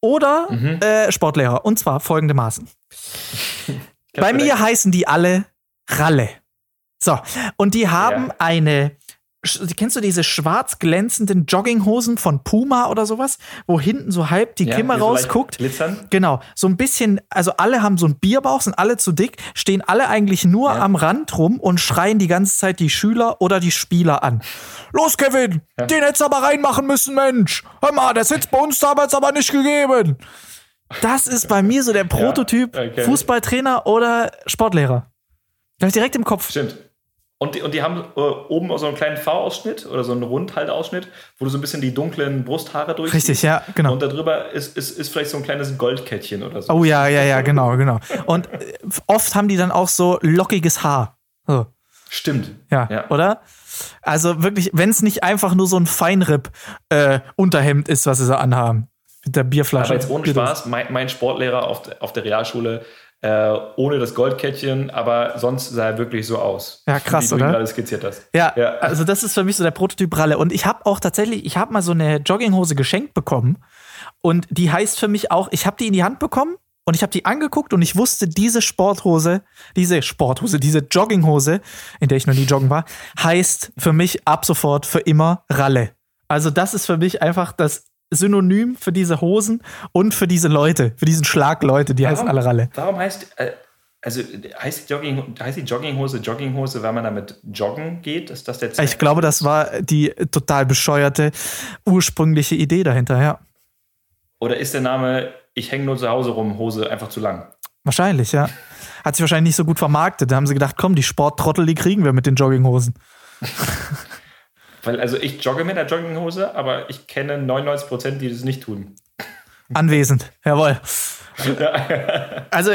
oder Mhm. äh, Sportlehrer. Und zwar folgendermaßen. Bei du mir heißen die alle Ralle. So, und die haben Ja. eine. Kennst du diese schwarz glänzenden Jogginghosen von Puma oder sowas, wo hinten so halb die Ja, Kimme rausguckt? Glitzern? Genau, so ein bisschen, also alle haben so einen Bierbauch, sind alle zu dick, stehen alle eigentlich nur Ja. am Rand rum und schreien die ganze Zeit die Schüler oder die Spieler an. Los, Kevin, Ja. den hättest du aber reinmachen müssen, Mensch. Hör mal, der sitzt bei uns damals aber nicht gegeben. Das ist bei mir so der Prototyp okay. Fußballtrainer oder Sportlehrer. Da hab ich direkt im Kopf. Stimmt. Und die, und die haben äh, oben so einen kleinen V-Ausschnitt oder so einen Rundhalteausschnitt, wo du so ein bisschen die dunklen Brusthaare durch. Richtig, ja, genau. Und darüber ist, ist, ist vielleicht so ein kleines Goldkettchen oder so. Oh ja, ja, ja, genau, genau. Und äh, oft haben die dann auch so lockiges Haar. So. Stimmt. Ja, Ja. oder? Also wirklich, wenn es nicht einfach nur so ein Feinripp-Unterhemd ist, was sie so anhaben. Mit der Bierflasche. Aber jetzt ohne. Spaß, mein, mein Sportlehrer auf, auf der Realschule, äh, ohne das Goldkettchen, aber sonst sah er wirklich so aus. Ja, krass, wie du oder? gerade skizziert hast. Ja, Ja. also das ist für mich so der Prototyp Ralle. Und ich habe auch tatsächlich, ich habe mal so eine Jogginghose geschenkt bekommen. Und die heißt für mich auch, ich habe die in die Hand bekommen und ich habe die angeguckt und ich wusste, diese Sporthose, diese Sporthose, diese Jogginghose, in der ich noch nie joggen war, heißt für mich ab sofort für immer Ralle. Also das ist für mich einfach das Synonym für diese Hosen und für diese Leute, für diesen Schlag Leute, die heißen alle Ralle. Warum heißt, äh, also heißt die, Jogging, heißt die Jogginghose Jogginghose, weil man damit joggen geht? Ist das der Zweck? Ich glaube, das war die total bescheuerte ursprüngliche Idee dahinter, ja. Oder ist der Name Ich hänge nur zu Hause rum, Hose einfach zu lang? Wahrscheinlich, ja. Hat sich wahrscheinlich nicht so gut vermarktet. Da haben sie gedacht, komm, die Sporttrottel, die kriegen wir mit den Jogginghosen. Weil, also ich jogge mit der Jogginghose, aber ich kenne 99 Prozent, die das nicht tun. Anwesend, jawohl. Also,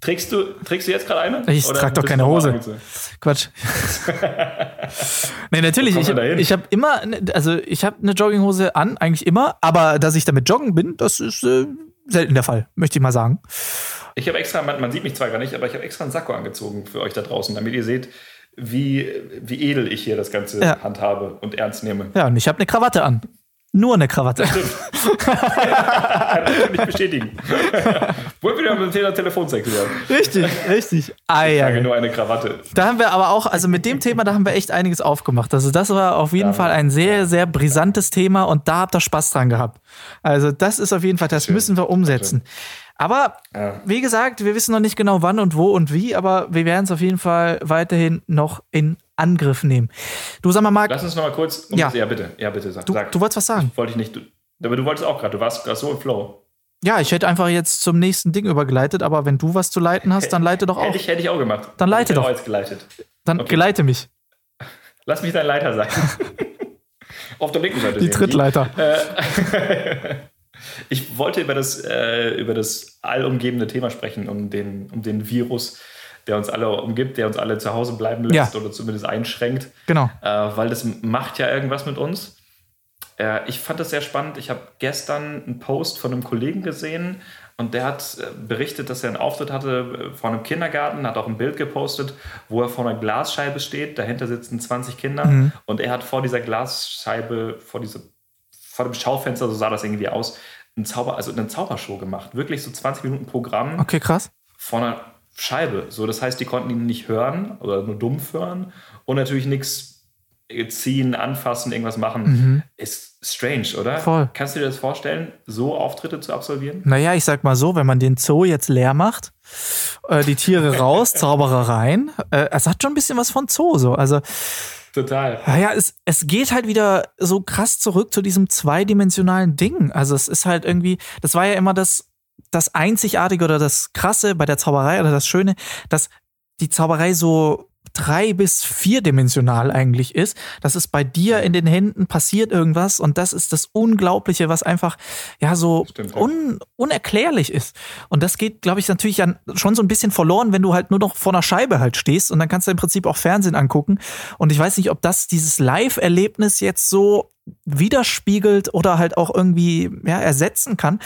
Trägst du, trägst du jetzt gerade eine? Ich Oder trag doch keine Hose. Quatsch. nee, natürlich. Ich habe ich hab immer, also ich habe eine Jogginghose an, eigentlich immer, aber dass ich damit joggen bin, das ist äh, selten der Fall, möchte ich mal sagen. Ich habe extra, man, man sieht mich zwar gar nicht, aber ich habe extra einen Sakko angezogen für euch da draußen, damit ihr seht, wie, wie edel ich hier das Ganze Ja. handhabe und ernst nehme. Ja, und ich habe eine Krawatte an. Nur eine Krawatte. Kann ich bestätigen. Wollen wir mit dem Thema Telefonsex wieder? richtig, richtig. Ei, Ich trage nur eine Krawatte. Da haben wir aber auch, also mit dem Thema, da haben wir echt einiges aufgemacht. Also das war auf jeden Ja. Fall ein sehr, sehr brisantes Thema und da habt ihr Spaß dran gehabt. Also das ist auf jeden Fall, das Schön. müssen wir umsetzen. Aber Ja. wie gesagt, wir wissen noch nicht genau wann und wo und wie, aber wir werden es auf jeden Fall weiterhin noch in Angriff nehmen. Du sag mal, Marc, Lass uns noch mal kurz. Um Ja. ja. bitte. Ja, bitte. Sag. du, sag. du wolltest was sagen? Wollte ich nicht. Du, aber du wolltest auch gerade. Du warst gerade so im Flow. Ja, ich hätte einfach jetzt zum nächsten Ding übergeleitet, aber wenn du was zu leiten hast, dann leite doch auch. Hätte ich, hätte ich auch gemacht. Dann leite ich hätte doch. auch jetzt geleitet. Dann okay. geleite mich. Lass mich dein Leiter sein. Auf der linken Seite. Die sehen Trittleiter. Ich wollte über das, äh, über das allumgebende Thema sprechen, um den, um den Virus, der uns alle umgibt, der uns alle zu Hause bleiben lässt Ja. oder zumindest einschränkt. Genau. äh, weil das macht ja irgendwas mit uns. Äh, ich fand das sehr spannend. Ich habe gestern einen Post von einem Kollegen gesehen und der hat äh, berichtet, dass er einen Auftritt hatte äh, vor einem Kindergarten, hat auch ein Bild gepostet, wo er vor einer Glasscheibe steht. Dahinter sitzen 20 Kinder Mhm. und er hat vor dieser Glasscheibe, vor, diese, vor dem Schaufenster, so sah das irgendwie aus, ein Zauber, also eine Zaubershow gemacht. Wirklich so 20 Minuten Programm Okay, krass. vor einer Scheibe. So, das heißt, die konnten ihn nicht hören oder nur dumpf hören und natürlich nichts ziehen, anfassen, irgendwas machen, Mhm. ist strange, oder? Voll. Kannst du dir das vorstellen, so Auftritte zu absolvieren? Naja, ich sag mal so, wenn man den Zoo jetzt leer macht, äh, die Tiere raus, Zauberer rein, äh, es hat schon ein bisschen was von Zoo so. Also, Total. naja, es, es geht halt wieder so krass zurück zu diesem zweidimensionalen Ding. Also es ist halt irgendwie, das war ja immer das, das Einzigartige oder das Krasse bei der Zauberei oder das Schöne, dass die Zauberei so drei- bis vierdimensional eigentlich ist. Das ist bei dir in den Händen passiert irgendwas und das ist das Unglaubliche, was einfach ja so Stimmt, un, unerklärlich ist. Und das geht, glaube ich, natürlich dann schon so ein bisschen verloren, wenn du halt nur noch vor einer Scheibe halt stehst und dann kannst du im Prinzip auch Fernsehen angucken. Und ich weiß nicht, ob das dieses Live-Erlebnis jetzt so widerspiegelt oder halt auch irgendwie ja, ersetzen kann.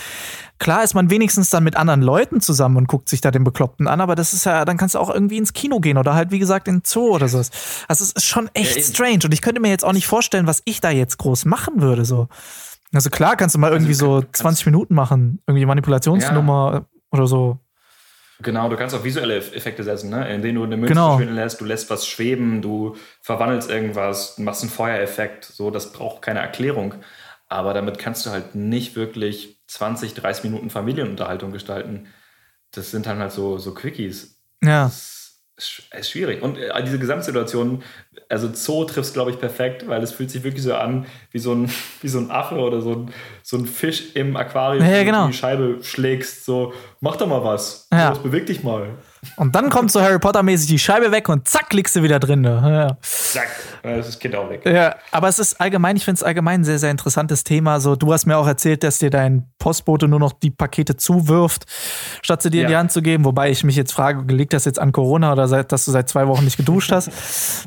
Klar ist man wenigstens dann mit anderen Leuten zusammen und guckt sich da den Bekloppten an, aber das ist ja, dann kannst du auch irgendwie ins Kino gehen oder halt, wie gesagt, in den Zoo oder sowas. Also es ist schon echt Ja, strange und ich könnte mir jetzt auch nicht vorstellen, was ich da jetzt groß machen würde, so. Also klar kannst du mal irgendwie so kann- 20 Minuten machen, irgendwie Manipulationsnummer oder so. Genau, du kannst auch visuelle Eff- Effekte setzen, ne? indem du eine Münze Genau. verschwinden lässt, du lässt was schweben, du verwandelst irgendwas, machst einen Feuereffekt, so, das braucht keine Erklärung. Aber damit kannst du halt nicht wirklich 20, 30 Minuten Familienunterhaltung gestalten. Das sind dann halt so, so Quickies. Ja. Das ist ist schwierig. Und äh, diese Gesamtsituation, also Zoo trifft es, glaube ich, perfekt, weil es fühlt sich wirklich so an wie so ein, wie so ein Affe oder so ein, so ein Fisch im Aquarium, Ja, ja, wo du genau. die Scheibe schlägst, so, mach doch mal was. Ja. Beweg dich mal. Und dann kommt so Harry Potter-mäßig die Scheibe weg und zack, liegst du wieder drin. ne? Ja. Zack, dann ist das Kind auch weg. Ja, aber es ist allgemein, ich finde es allgemein ein sehr, sehr interessantes Thema. So, du hast mir auch erzählt, dass dir dein Postbote nur noch die Pakete zuwirft, statt sie dir in die Ja. Hand zu geben. Wobei ich mich jetzt frage, liegt das jetzt an Corona oder seit, dass du seit zwei Wochen nicht geduscht hast?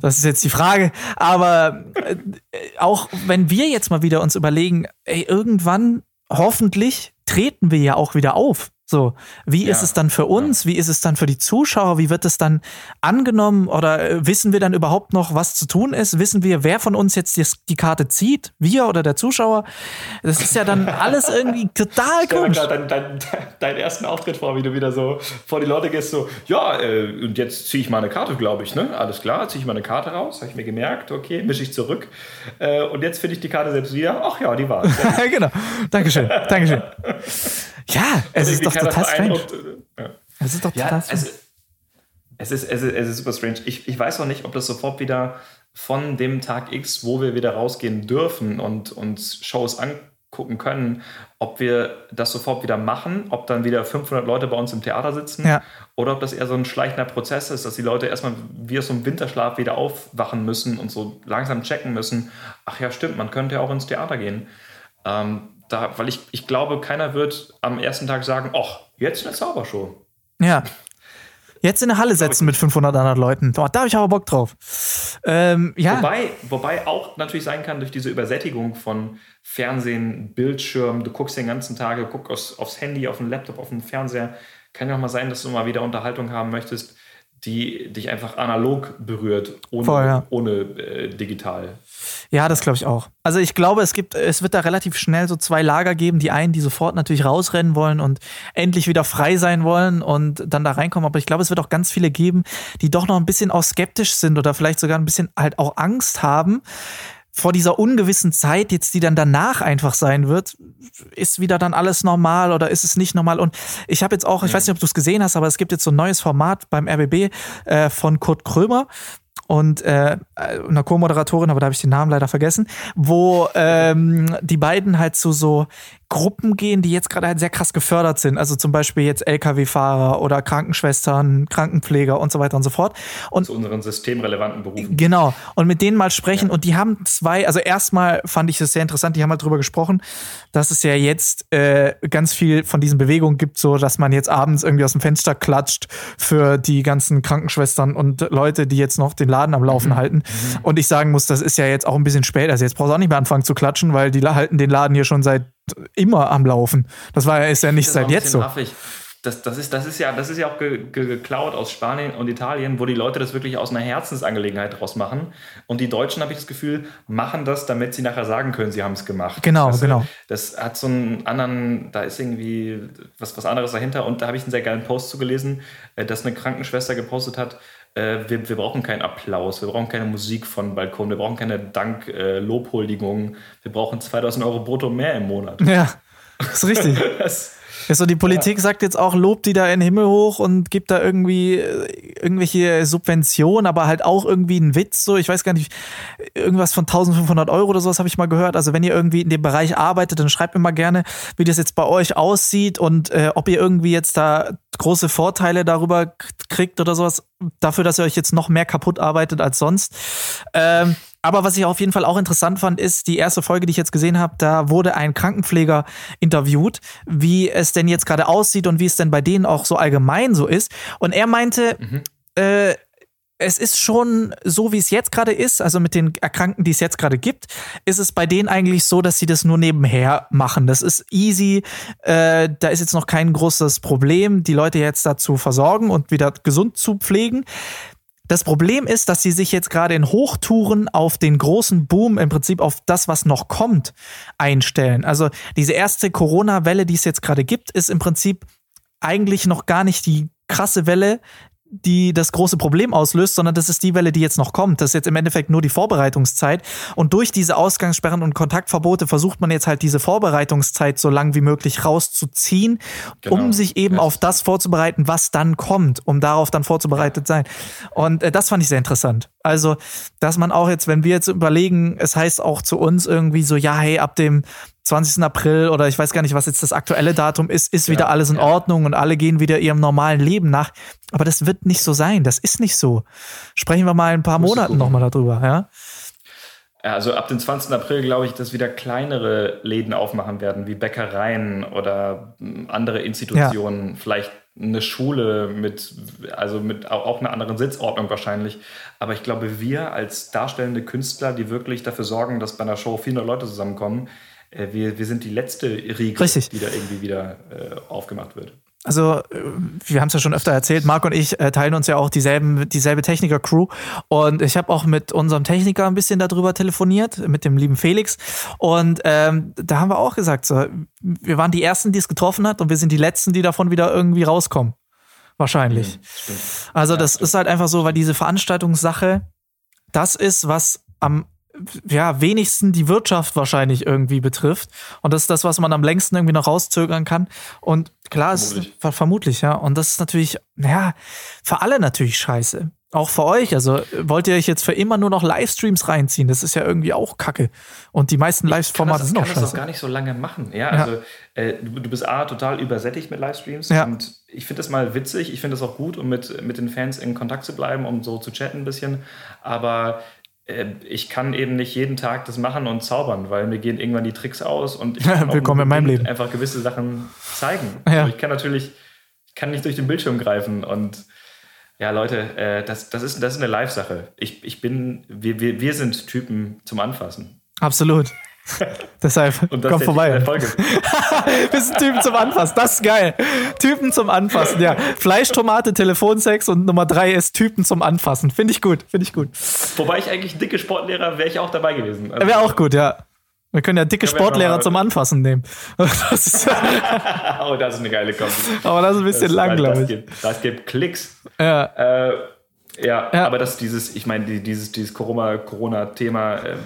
Das ist jetzt die Frage. Aber äh, auch wenn wir jetzt mal wieder uns überlegen, ey, irgendwann hoffentlich treten wir ja auch wieder auf. So, wie Ja. ist es dann für uns? Wie ist es dann für die Zuschauer? Wie wird es dann angenommen? Oder äh, wissen wir dann überhaupt noch, was zu tun ist? Wissen wir, wer von uns jetzt die, die Karte zieht? Wir oder der Zuschauer? Das ist ja dann alles irgendwie total komisch. gerade deinen dein, deinen ersten Auftritt vor, wie du wieder so vor die Leute gehst, so, ja, äh, und jetzt ziehe ich mal eine Karte, glaube ich, ne? Alles klar, ziehe ich mal eine Karte raus, habe ich mir gemerkt, okay, mische ich zurück. Äh, und jetzt finde ich die Karte selbst wieder. Ach ja, die war es. genau. Dankeschön. Dankeschön. Ja, es ist doch total strange. Ja. Es ist doch Ja, total strange. also, es, ist, es, ist, es ist super strange. Ich, ich weiß auch nicht, ob das sofort wieder von dem Tag X, wo wir wieder rausgehen dürfen und uns Shows angucken können, ob wir das sofort wieder machen, ob dann wieder 500 Leute bei uns im Theater sitzen Ja. oder ob das eher so ein schleichender Prozess ist, dass die Leute erstmal wie aus so einem Winterschlaf wieder aufwachen müssen und so langsam checken müssen, ach ja, stimmt, man könnte ja auch ins Theater gehen. Ähm, da, weil ich, ich glaube, keiner wird am ersten Tag sagen, ach, jetzt eine Zaubershow. Ja. Jetzt in eine Halle setzen mit 500 anderen Leuten. Da habe ich aber Bock drauf. Ähm, ja. Wobei, wobei auch natürlich sein kann, durch diese Übersättigung von Fernsehen, Bildschirm, du guckst den ganzen Tag, guckst aufs, aufs Handy, auf den Laptop, auf den Fernseher. Kann ja auch mal sein, dass du mal wieder Unterhaltung haben möchtest, die dich einfach analog berührt, ohne, Voll, ja. ohne äh, digital. Ja, das glaube ich auch. Also ich glaube, es gibt, es wird da relativ schnell so zwei Lager geben. Die einen, die sofort natürlich rausrennen wollen und endlich wieder frei sein wollen und dann da reinkommen. Aber ich glaube, es wird auch ganz viele geben, die doch noch ein bisschen auch skeptisch sind oder vielleicht sogar ein bisschen halt auch Angst haben vor dieser ungewissen Zeit, jetzt die dann danach einfach sein wird, ist wieder dann alles normal oder ist es nicht normal? Und ich habe jetzt auch, ich weiß nicht, ob du es gesehen hast, aber es gibt jetzt so ein neues Format beim RBB äh, von Kurt Krömer und äh, einer Co-Moderatorin, aber da habe ich den Namen leider vergessen, wo ähm, die beiden halt zu so Gruppen gehen, die jetzt gerade halt sehr krass gefördert sind. Also zum Beispiel jetzt Lkw-Fahrer oder Krankenschwestern, Krankenpfleger und so weiter und so fort. Und Zu unseren systemrelevanten Berufen. Genau. Und mit denen mal sprechen. Und die haben zwei, also erstmal fand ich das sehr interessant, die haben halt drüber gesprochen, dass es ja jetzt äh, ganz viel von diesen Bewegungen gibt, so dass man jetzt abends irgendwie aus dem Fenster klatscht für die ganzen Krankenschwestern und Leute, die jetzt noch den Laden am Laufen halten. Und ich sagen muss, das ist ja jetzt auch ein bisschen spät. Also jetzt brauchst du auch nicht mehr anfangen zu klatschen, weil die halten den Laden hier schon seit immer am Laufen. Das war ja, ist ja nicht Das seit jetzt so. affig. Das, das, ist, das, ist ja, das ist ja auch ge, ge, geklaut aus Spanien und Italien, wo die Leute das wirklich aus einer Herzensangelegenheit draus machen. Und die Deutschen, habe ich das Gefühl, machen das, damit sie nachher sagen können, sie haben es gemacht. Genau, Weißt du? genau. Das hat so einen anderen, da ist irgendwie was, was anderes dahinter. Und da habe ich einen sehr geilen Post zugelesen, äh, dass eine Krankenschwester gepostet hat, äh, wir, wir brauchen keinen Applaus, wir brauchen keine Musik von Balkon, wir brauchen keine Dank-Lobhuldigungen, äh, wir brauchen 2000 Euro brutto mehr im Monat. Ja, ist richtig. das, ja, so die Politik ja. sagt jetzt auch, lobt die da in den Himmel hoch und gibt da irgendwie äh, irgendwelche Subventionen, aber halt auch irgendwie einen Witz. So, ich weiß gar nicht, irgendwas von 1500 Euro oder sowas habe ich mal gehört. Also wenn ihr irgendwie in dem Bereich arbeitet, dann schreibt mir mal gerne, wie das jetzt bei euch aussieht und äh, ob ihr irgendwie jetzt da große Vorteile darüber kriegt oder sowas, dafür, dass ihr euch jetzt noch mehr kaputt arbeitet als sonst. Ähm, aber was ich auf jeden Fall auch interessant fand, ist die erste Folge, die ich jetzt gesehen habe, da wurde ein Krankenpfleger interviewt, wie es denn jetzt gerade aussieht und wie es denn bei denen auch so allgemein so ist. Und er meinte, mhm. äh, es ist schon so, wie es jetzt gerade ist, also mit den Erkrankten, die es jetzt gerade gibt, ist es bei denen eigentlich so, dass sie das nur nebenher machen. Das ist easy, äh, da ist jetzt noch kein großes Problem, die Leute jetzt dazu versorgen und wieder gesund zu pflegen. Das Problem ist, dass sie sich jetzt gerade in Hochtouren auf den großen Boom, im Prinzip auf das, was noch kommt, einstellen. Also diese erste Corona-Welle, die es jetzt gerade gibt, ist im Prinzip eigentlich noch gar nicht die krasse Welle, die das große Problem auslöst, sondern das ist die Welle, die jetzt noch kommt. Das ist jetzt im Endeffekt nur die Vorbereitungszeit. Und durch diese Ausgangssperren und Kontaktverbote versucht man jetzt halt diese Vorbereitungszeit so lang wie möglich rauszuziehen, genau. um sich eben ja. auf das vorzubereiten, was dann kommt, um darauf dann vorzubereitet sein. Und äh, das fand ich sehr interessant. Also, dass man auch jetzt, wenn wir jetzt überlegen, es heißt auch zu uns irgendwie so, ja, hey, ab dem 20. April oder ich weiß gar nicht, was jetzt das aktuelle Datum ist, ist wieder alles in ja. Ordnung und alle gehen wieder ihrem normalen Leben nach. Aber das wird nicht so sein. Das ist nicht so. Sprechen wir mal ein paar Monaten nochmal darüber, ja? Ja, also ab dem 20. April glaube ich, dass wieder kleinere Läden aufmachen werden, wie Bäckereien oder hm, andere Institutionen, ja. vielleicht eine Schule mit, also mit auch einer anderen Sitzordnung wahrscheinlich. Aber ich glaube, wir als darstellende Künstler, die wirklich dafür sorgen, dass bei einer Show 400 Leute zusammenkommen, wir, wir sind die letzte Riege, Richtig. die da irgendwie wieder äh, aufgemacht wird. Also, äh, wir haben es ja schon öfter erzählt, Marc und ich äh, teilen uns ja auch dieselben, dieselbe Techniker-Crew. Und ich habe auch mit unserem Techniker ein bisschen darüber telefoniert, mit dem lieben Felix. Und ähm, da haben wir auch gesagt, so, wir waren die Ersten, die es getroffen hat, und wir sind die Letzten, die davon wieder irgendwie rauskommen. Wahrscheinlich. Ja, also, das ja, ist halt einfach so, weil diese Veranstaltungssache, das ist, was am ja, wenigsten die Wirtschaft wahrscheinlich irgendwie betrifft. Und das ist das, was man am längsten irgendwie noch rauszögern kann. Und klar, vermutlich. ist vermutlich, ja. Und das ist natürlich, ja, für alle natürlich scheiße. Auch für euch. Also wollt ihr euch jetzt für immer nur noch Livestreams reinziehen? Das ist ja irgendwie auch Kacke. Und die meisten Live-Formate sind auch scheiße. Ich kann das auch gar nicht so lange machen. Ja, ja. also äh, du, du, bist A, total übersättigt mit Livestreams. Ja. Und ich finde das mal witzig. Ich finde das auch gut, um mit, mit den Fans in Kontakt zu bleiben, um so zu chatten ein bisschen. Aber ich kann eben nicht jeden Tag das machen und zaubern, weil mir gehen irgendwann die Tricks aus und ich kann Willkommen in meinem Leben. einfach gewisse Sachen zeigen. Ja. Also ich kann natürlich, ich kann nicht durch den Bildschirm greifen und ja, Leute, äh, das, das, ist, das ist eine Live-Sache. Ich, ich bin, wir, wir, wir sind Typen zum Anfassen. Absolut. Deshalb, Und das komm vorbei. Wir sind Typen zum Anfassen. Das ist geil. Typen zum Anfassen, ja. Fleisch, Tomate, Telefonsex und Nummer drei ist Typen zum Anfassen. Finde ich gut, finde ich gut. Wobei ich eigentlich dicke Sportlehrer wäre ich auch dabei gewesen. Also wäre auch gut, ja. Wir können ja dicke ja, Sportlehrer zum Anfassen nehmen. Das ist oh, das ist eine geile Kombi. Aber das ist ein bisschen das, lang, glaube ich. Gibt, das gibt Klicks. Ja. Äh, ja, ja, aber das dieses, ich meine, dieses, dieses Corona-Thema, äh,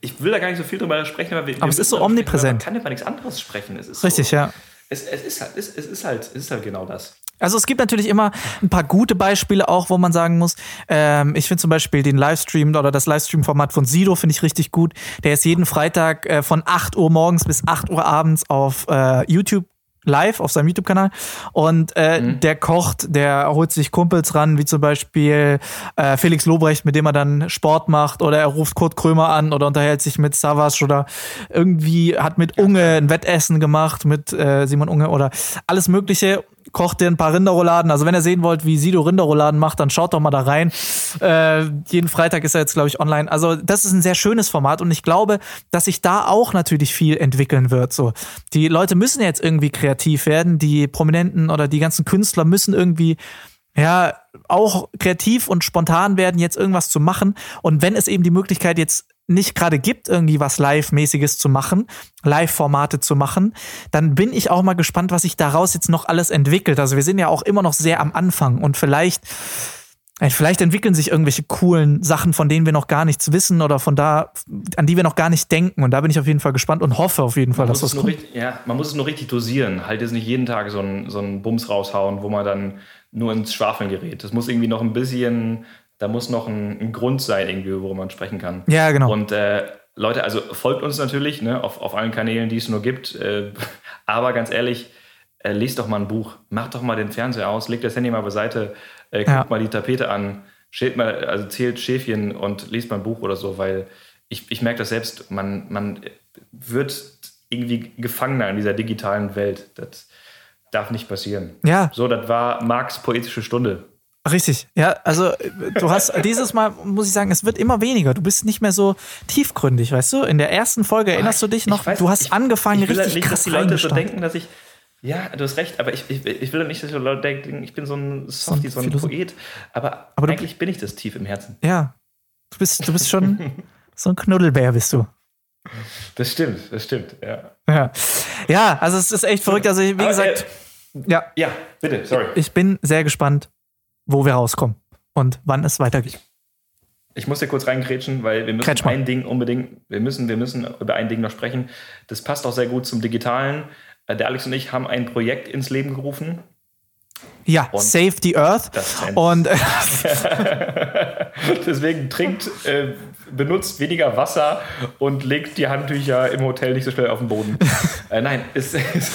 ich will da gar nicht so viel drüber sprechen, aber, wir, aber es ist so omnipräsent. Man kann über nichts anderes sprechen. Es ist Richtig, so, ja. Es, es, ist halt, es, es, ist halt, es ist halt genau das. Also es gibt natürlich immer ein paar gute Beispiele auch, wo man sagen muss, ähm, ich finde zum Beispiel den Livestream oder das Livestream-Format von Sido finde ich richtig gut. Der ist jeden Freitag äh, von 8 Uhr morgens bis 8 Uhr abends auf äh, YouTube live auf seinem YouTube-Kanal. Und äh, mhm. der kocht, der holt sich Kumpels ran, wie zum Beispiel äh, Felix Lobrecht, mit dem er dann Sport macht, oder er ruft Kurt Krömer an oder unterhält sich mit Savas oder irgendwie hat mit Unge ein Wettessen gemacht, mit äh, Simon Unge oder alles Mögliche kocht dir ein paar Rinderrouladen. Also wenn ihr sehen wollt, wie Sido Rinderrouladen macht, dann schaut doch mal da rein. Äh, jeden Freitag ist er jetzt, glaube ich, online. Also das ist ein sehr schönes Format und ich glaube, dass sich da auch natürlich viel entwickeln wird. So, die Leute müssen jetzt irgendwie kreativ werden. Die Prominenten oder die ganzen Künstler müssen irgendwie ja auch kreativ und spontan werden, jetzt irgendwas zu machen. Und wenn es eben die Möglichkeit jetzt nicht gerade gibt, irgendwie was Live-mäßiges zu machen, Live-Formate zu machen, dann bin ich auch mal gespannt, was sich daraus jetzt noch alles entwickelt. Also wir sind ja auch immer noch sehr am Anfang und vielleicht Vielleicht entwickeln sich irgendwelche coolen Sachen, von denen wir noch gar nichts wissen oder von da, an die wir noch gar nicht denken. Und da bin ich auf jeden Fall gespannt und hoffe auf jeden Fall, man dass das kommt. Richtig, ja, man muss es nur richtig dosieren. Halt jetzt nicht jeden Tag so einen so einen Bums raushauen, wo man dann nur ins Schwafeln gerät. Das muss irgendwie noch ein bisschen, da muss noch ein, ein Grund sein, irgendwie, worüber man sprechen kann. Ja, genau. Und äh, Leute, also folgt uns natürlich ne, auf, auf allen Kanälen, die es nur gibt. Äh, aber ganz ehrlich, äh, lest doch mal ein Buch, macht doch mal den Fernseher aus, legt das Handy mal beiseite, äh, guckt Ja. mal die Tapete an, schält mal, also zählt Schäfchen und liest mal ein Buch oder so, weil ich, ich merke das selbst, man, man wird irgendwie Gefangener in dieser digitalen Welt. Das darf nicht passieren. Ja. So, das war Marx poetische Stunde. Richtig, ja, also du hast dieses Mal, muss ich sagen, es wird immer weniger. Du bist nicht mehr so tiefgründig, weißt du? In der ersten Folge erinnerst du dich noch, weiß- du hast ich, angefangen, ich will halt richtig nicht, krass dass die Leute so denken, dass ich. Ja, du hast recht, aber ich, ich, ich will nicht, dass die Leute denken, ich bin so ein Softie, so ein Philosoph- Poet. Aber, Aber du- eigentlich bin ich das tief im Herzen. Ja, du bist, du bist schon so ein Knuddelbär, bist du. Das stimmt, das stimmt, ja. Ja, ja also es ist echt verrückt. Also wie Aber, gesagt, ja, Äh, ja, bitte, sorry. ich bin sehr gespannt, wo wir rauskommen und wann es weitergeht. Ich muss dir kurz reingrätschen, weil wir müssen ein Ding unbedingt, wir müssen, wir müssen über ein Ding noch sprechen. Das passt auch sehr gut zum Digitalen. Äh, Der Alex und ich haben ein Projekt ins Leben gerufen. Ja, Und Save the Earth. Und Deswegen trinkt, äh, benutzt weniger Wasser und legt die Handtücher im Hotel nicht so schnell auf den Boden. äh, nein, es ist.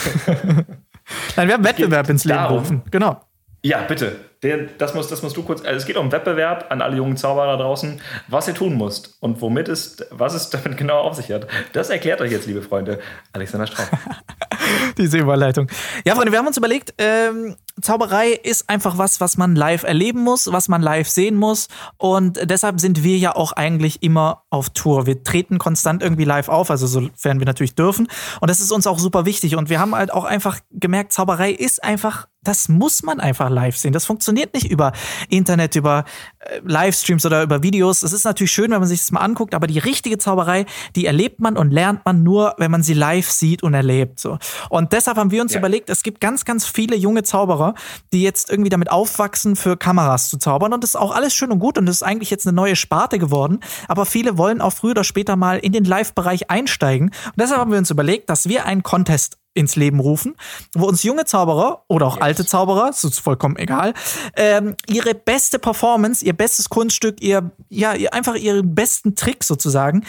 nein, wir haben Wettbewerb ins Leben darum- gerufen. Genau. Ja, bitte. Der, das, musst, das musst du kurz. Also es geht um Wettbewerb an alle jungen Zauberer draußen, was ihr tun musst und womit es, was es damit genau auf sich hat. Das erklärt euch jetzt, liebe Freunde, Alexander Strauch. Diese Überleitung. Ja, Freunde, wir haben uns überlegt, ähm, Zauberei ist einfach was, was man live erleben muss, was man live sehen muss. Und deshalb sind wir ja auch eigentlich immer auf Tour. Wir treten konstant irgendwie live auf, also sofern wir natürlich dürfen. Und das ist uns auch super wichtig. Und wir haben halt auch einfach gemerkt, Zauberei ist einfach, das muss man einfach live sehen. Das funktioniert nicht über Internet, über äh, Livestreams oder über Videos. Es ist natürlich schön, wenn man sich das mal anguckt, aber die richtige Zauberei, die erlebt man und lernt man nur, wenn man sie live sieht und erlebt. So. Und deshalb haben wir uns Ja. überlegt, es gibt ganz, ganz viele junge Zauberer, die jetzt irgendwie damit aufwachsen, für Kameras zu zaubern. Und das ist auch alles schön und gut und das ist eigentlich jetzt eine neue Sparte geworden. Aber viele wollen auch früher oder später mal in den Live-Bereich einsteigen. Und deshalb haben wir uns überlegt, dass wir einen Contest ins Leben rufen, wo uns junge Zauberer oder auch alte Zauberer, das ist vollkommen egal, ähm, ihre beste Performance, ihr bestes Kunststück, ihr, ja, ihr, einfach ihren besten Trick sozusagen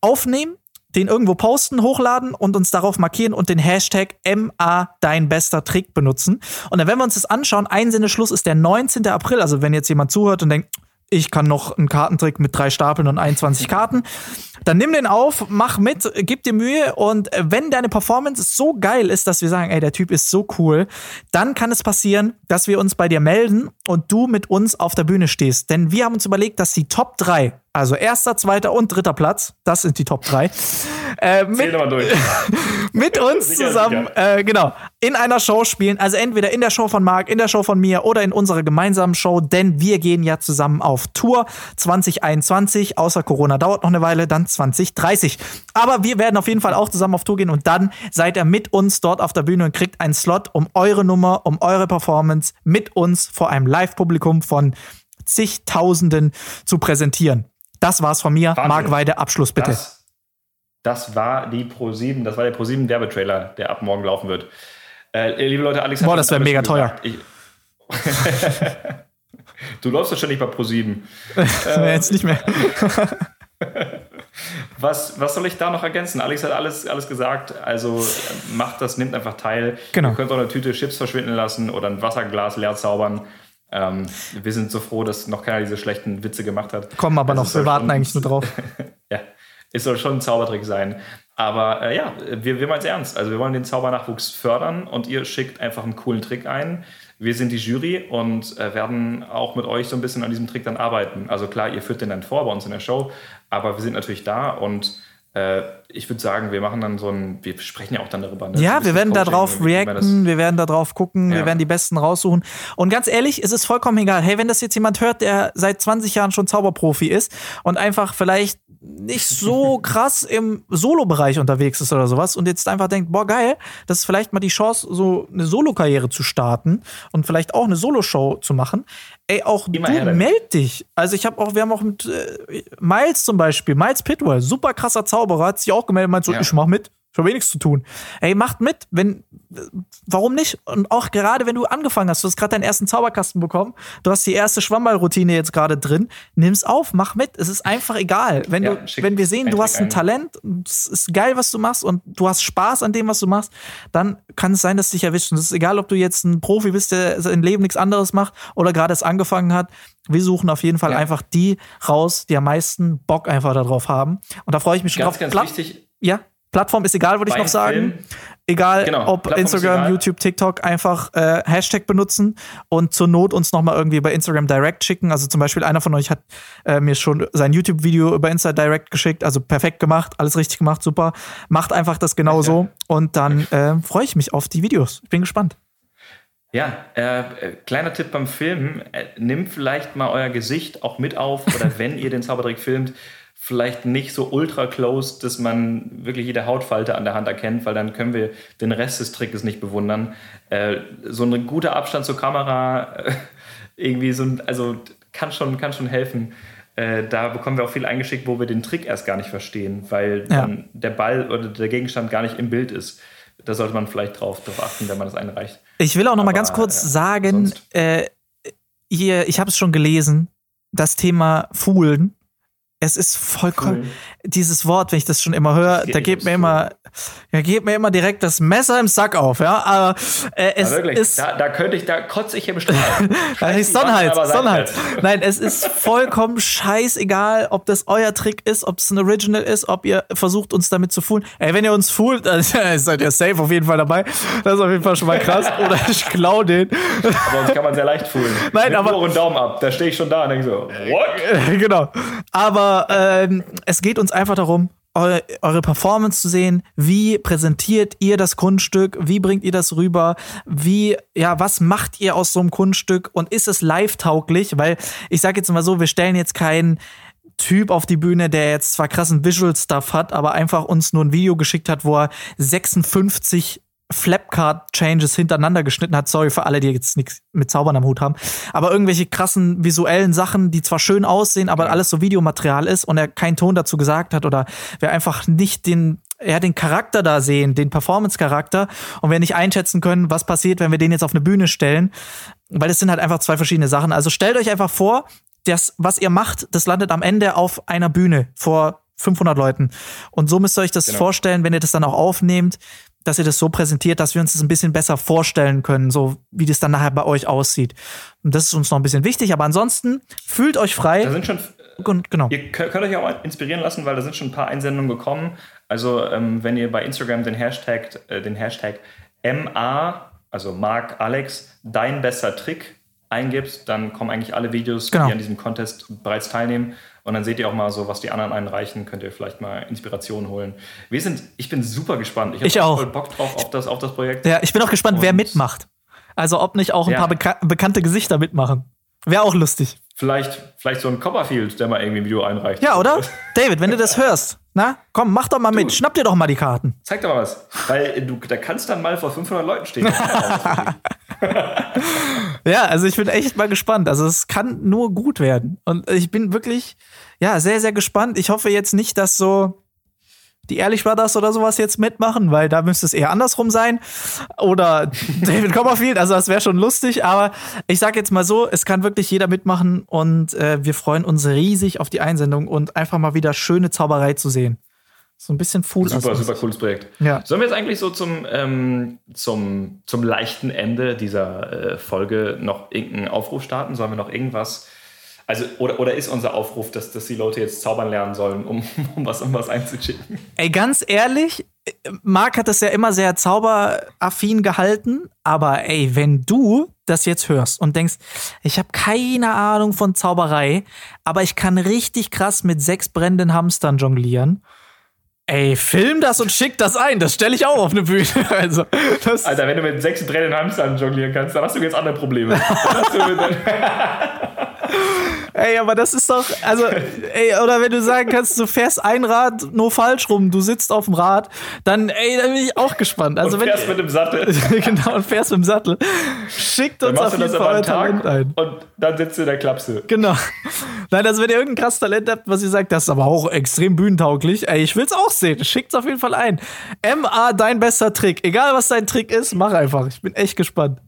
aufnehmen, den irgendwo posten, hochladen und uns darauf markieren und den Hashtag MA dein bester Trick benutzen. Und dann, wenn wir uns das anschauen, Einsendeschluss ist der 19. April. Also wenn jetzt jemand zuhört und denkt, ich kann noch einen Kartentrick mit drei Stapeln und 21 Karten. Dann nimm den auf, mach mit, gib dir Mühe und wenn deine Performance so geil ist, dass wir sagen, ey, der Typ ist so cool, dann kann es passieren, dass wir uns bei dir melden und du mit uns auf der Bühne stehst. Denn wir haben uns überlegt, dass die Top 3, also erster, zweiter und dritter Platz, das sind die Top 3, äh, mit, mit uns zusammen, äh, genau, in einer Show spielen. Also entweder in der Show von Marc, in der Show von mir oder in unserer gemeinsamen Show, denn wir gehen ja zusammen auf Tour 2021. Außer Corona dauert noch eine Weile, dann 2030. Aber wir werden auf jeden Fall auch zusammen auf Tour gehen und dann seid ihr mit uns dort auf der Bühne und kriegt einen Slot, um eure Nummer, um eure Performance mit uns vor einem Live-Publikum von zigtausenden zu präsentieren. Das war's von mir. Wahnsinn. Marc Weide, Abschluss bitte. Das, das war die Pro7, das war der Pro7 Werbetrailer, der ab morgen laufen wird. Äh, liebe Leute, Alex hat Boah, das schon wär alles mega. Ich, du läufst doch schon nicht bei Pro7. Jetzt nicht mehr. Was, was soll ich da noch ergänzen? Alex hat alles, alles gesagt. Also äh, macht das, nimmt einfach teil. Genau. Ihr könnt auch eine Tüte Chips verschwinden lassen oder ein Wasserglas leer zaubern. Ähm, wir sind so froh, dass noch keiner diese schlechten Witze gemacht hat. Kommen aber Also noch, wir warten schon- eigentlich nur drauf. ja, es soll schon ein Zaubertrick sein. Aber äh, ja, wir, wir meinen es ernst. Also wir wollen den Zaubernachwuchs fördern und ihr schickt einfach einen coolen Trick ein. Wir sind die Jury und äh, werden auch mit euch so ein bisschen an diesem Trick dann arbeiten. Also klar, ihr führt den dann vor bei uns in der Show, aber wir sind natürlich da und Äh, ich würde sagen, wir machen dann so ein, wir sprechen ja auch dann darüber. Ne? Ja, wir werden da drauf reacten, wir werden da drauf gucken, ja. wir werden die Besten raussuchen. Und ganz ehrlich, es ist vollkommen egal. Hey, wenn das jetzt jemand hört, der seit 20 Jahren schon Zauberprofi ist und einfach vielleicht nicht so krass im Solo-Bereich unterwegs ist oder sowas und jetzt einfach denkt, boah, geil, das ist vielleicht mal die Chance, so eine Solo-Karriere zu starten und vielleicht auch eine Solo-Show zu machen. Ey, auch Immer du meld dich. Also ich habe auch, wir haben auch mit äh, Miles zum Beispiel, Miles Pitwell, super krasser Zauberer, hat sich auch gemeldet, meint so, ja. ich mach mit. Schon wenig zu tun. Ey, macht mit, wenn, warum nicht? Und auch gerade wenn du angefangen hast, du hast gerade deinen ersten Zauberkasten bekommen, du hast die erste Schwammballroutine jetzt gerade drin, nimm's auf, mach mit. Es ist einfach egal. Wenn ja, du, wenn wir sehen, du hast ein Talent, es ist geil, was du machst und du hast Spaß an dem, was du machst, dann kann es sein, dass dich erwischt. Und es ist egal, ob du jetzt ein Profi bist, der sein Leben nichts anderes macht oder gerade es angefangen hat. Wir suchen auf jeden Fall ja. einfach die raus, die am meisten Bock einfach darauf haben. Und da freue ich mich schon ganz, drauf. Ganz wichtig. Ja. Plattform ist egal, würde ich noch sagen. Film. Egal, genau, ob Plattform Instagram, YouTube, TikTok, einfach äh, Hashtag benutzen und zur Not uns nochmal irgendwie bei Instagram Direct schicken. Also zum Beispiel einer von euch hat äh, mir schon sein YouTube-Video über Insta Direct geschickt. Also perfekt gemacht, alles richtig gemacht, super. Macht einfach das genau so und dann äh, freue ich mich auf die Videos. Ich bin gespannt. Ja, äh, äh kleiner Tipp beim Filmen, äh, nimmt vielleicht mal euer Gesicht auch mit auf oder wenn ihr den Zaubertrick filmt, vielleicht nicht so ultra close, dass man wirklich jede Hautfalte an der Hand erkennt, weil dann können wir den Rest des Trickes nicht bewundern. Äh, so ein guter Abstand zur Kamera, äh, irgendwie so ein, also kann schon, kann schon helfen. Äh, da bekommen wir auch viel eingeschickt, wo wir den Trick erst gar nicht verstehen, weil ja. dann der Ball oder der Gegenstand gar nicht im Bild ist. Da sollte man vielleicht drauf, drauf achten, wenn man das einreicht. Ich will auch noch Aber, mal ganz kurz ja, sagen, äh, hier, ich habe es schon gelesen, das Thema Fuhlen es ist vollkommen cool. dieses Wort, wenn ich das schon immer höre, da geht mir immer, da geht mir immer direkt das Messer im Sack auf, ja. Aber äh, es ja, ist, da, da, könnte ich, da kotze ich da ist Sonnenhals, Sonnenhals. Nein, es ist vollkommen scheißegal, ob das euer Trick ist, ob es ein Original ist, ob ihr versucht uns damit zu foolen. Ey, wenn ihr uns foolt, dann seid ihr safe auf jeden Fall dabei. Das ist auf jeden Fall schon mal krass. Oder ich klau den. Aber uns kann man sehr leicht foolen. Nein, Mit aber und Daumen ab. Da stehe ich schon da und denke so, what? genau. Aber ähm, es geht uns einfach darum, eure, eure Performance zu sehen. Wie präsentiert ihr das Kunststück? Wie bringt ihr das rüber? Wie, ja, was macht ihr aus so einem Kunststück? Und ist es live-tauglich? Weil ich sage jetzt mal so, wir stellen jetzt keinen Typ auf die Bühne, der jetzt zwar krassen Visual-Stuff hat, aber einfach uns nur ein Video geschickt hat, wo er 56 Flapcard-Changes hintereinander geschnitten hat. Sorry für alle, die jetzt nichts mit Zaubern am Hut haben. Aber irgendwelche krassen visuellen Sachen, die zwar schön aussehen, aber alles so Videomaterial ist und er keinen Ton dazu gesagt hat oder wir einfach nicht den, ja, den Charakter da sehen, den Performance-Charakter und wir nicht einschätzen können, was passiert, wenn wir den jetzt auf eine Bühne stellen. Weil es sind halt einfach zwei verschiedene Sachen. Also stellt euch einfach vor, das, was ihr macht, das landet am Ende auf einer Bühne vor 500 Leuten. Und so müsst ihr euch das genau. vorstellen, wenn ihr das dann auch aufnehmt dass ihr das so präsentiert, dass wir uns das ein bisschen besser vorstellen können, so wie das dann nachher bei euch aussieht. Und das ist uns noch ein bisschen wichtig, aber ansonsten fühlt euch frei. Da sind schon genau. Ihr könnt euch auch inspirieren lassen, weil da sind schon ein paar Einsendungen gekommen. Also ähm, wenn ihr bei Instagram den Hashtag, äh, den Hashtag MA, also Mark Alex, dein bester Trick eingibst, dann kommen eigentlich alle Videos, genau. die an diesem Contest bereits teilnehmen. Und dann seht ihr auch mal so, was die anderen einreichen, könnt ihr vielleicht mal Inspiration holen. Wir sind, ich bin super gespannt. Ich, ich auch. voll Bock drauf auf das, auf das Projekt. Ja, ich bin auch gespannt, Und wer mitmacht. Also ob nicht auch ein ja. paar beka bekannte Gesichter mitmachen. Wäre auch lustig. Vielleicht, vielleicht so ein Copperfield, der mal irgendwie ein Video einreicht. Ja, oder? David, wenn du das hörst, na, komm, mach doch mal du, mit. Schnapp dir doch mal die Karten. Zeig doch mal was. Weil du, da kannst dann mal vor 500 Leuten stehen. ja, also ich bin echt mal gespannt. Also es kann nur gut werden. Und ich bin wirklich, ja, sehr, sehr gespannt. Ich hoffe jetzt nicht, dass so die Ehrlich Brothers oder sowas jetzt mitmachen, weil da müsste es eher andersrum sein. Oder David Copperfield, also das wäre schon lustig. Aber ich sag jetzt mal so, es kann wirklich jeder mitmachen und äh, wir freuen uns riesig auf die Einsendung und einfach mal wieder schöne Zauberei zu sehen. So ein bisschen Fool. Super, super cooles Projekt. Ja. Sollen wir jetzt eigentlich so zum, ähm, zum, zum leichten Ende dieser äh, Folge noch irgendeinen Aufruf starten? Sollen wir noch irgendwas also, oder, oder ist unser Aufruf, dass, dass die Leute jetzt zaubern lernen sollen, um, um, was, um was einzuschicken? Ey, ganz ehrlich, Marc hat das ja immer sehr zauberaffin gehalten, aber ey, wenn du das jetzt hörst und denkst, ich habe keine Ahnung von Zauberei, aber ich kann richtig krass mit sechs brennenden Hamstern jonglieren Ey, film das und schick das ein. Das stelle ich auch auf eine Bühne. Also, das Alter, wenn du mit sechs Tränen Hamstern jonglieren kannst, dann hast du jetzt andere Probleme. Dann ey, aber das ist doch, also, ey, oder wenn du sagen kannst, du fährst ein Rad nur falsch rum, du sitzt auf dem Rad, dann, ey, da bin ich auch gespannt. Also, und wenn fährst mit dem Sattel. genau, und fährst mit dem Sattel. Schickt Dann uns auf jeden Fall euer Talent ein. und dann sitzt du in der Klapse. Genau. Nein, also wenn ihr irgendein krasses Talent habt, was ihr sagt, das ist aber auch extrem bühnentauglich, ey, ich will's auch sehen. Schickt's auf jeden Fall ein. MA, dein bester Trick. Egal, was dein Trick ist, mach einfach. Ich bin echt gespannt.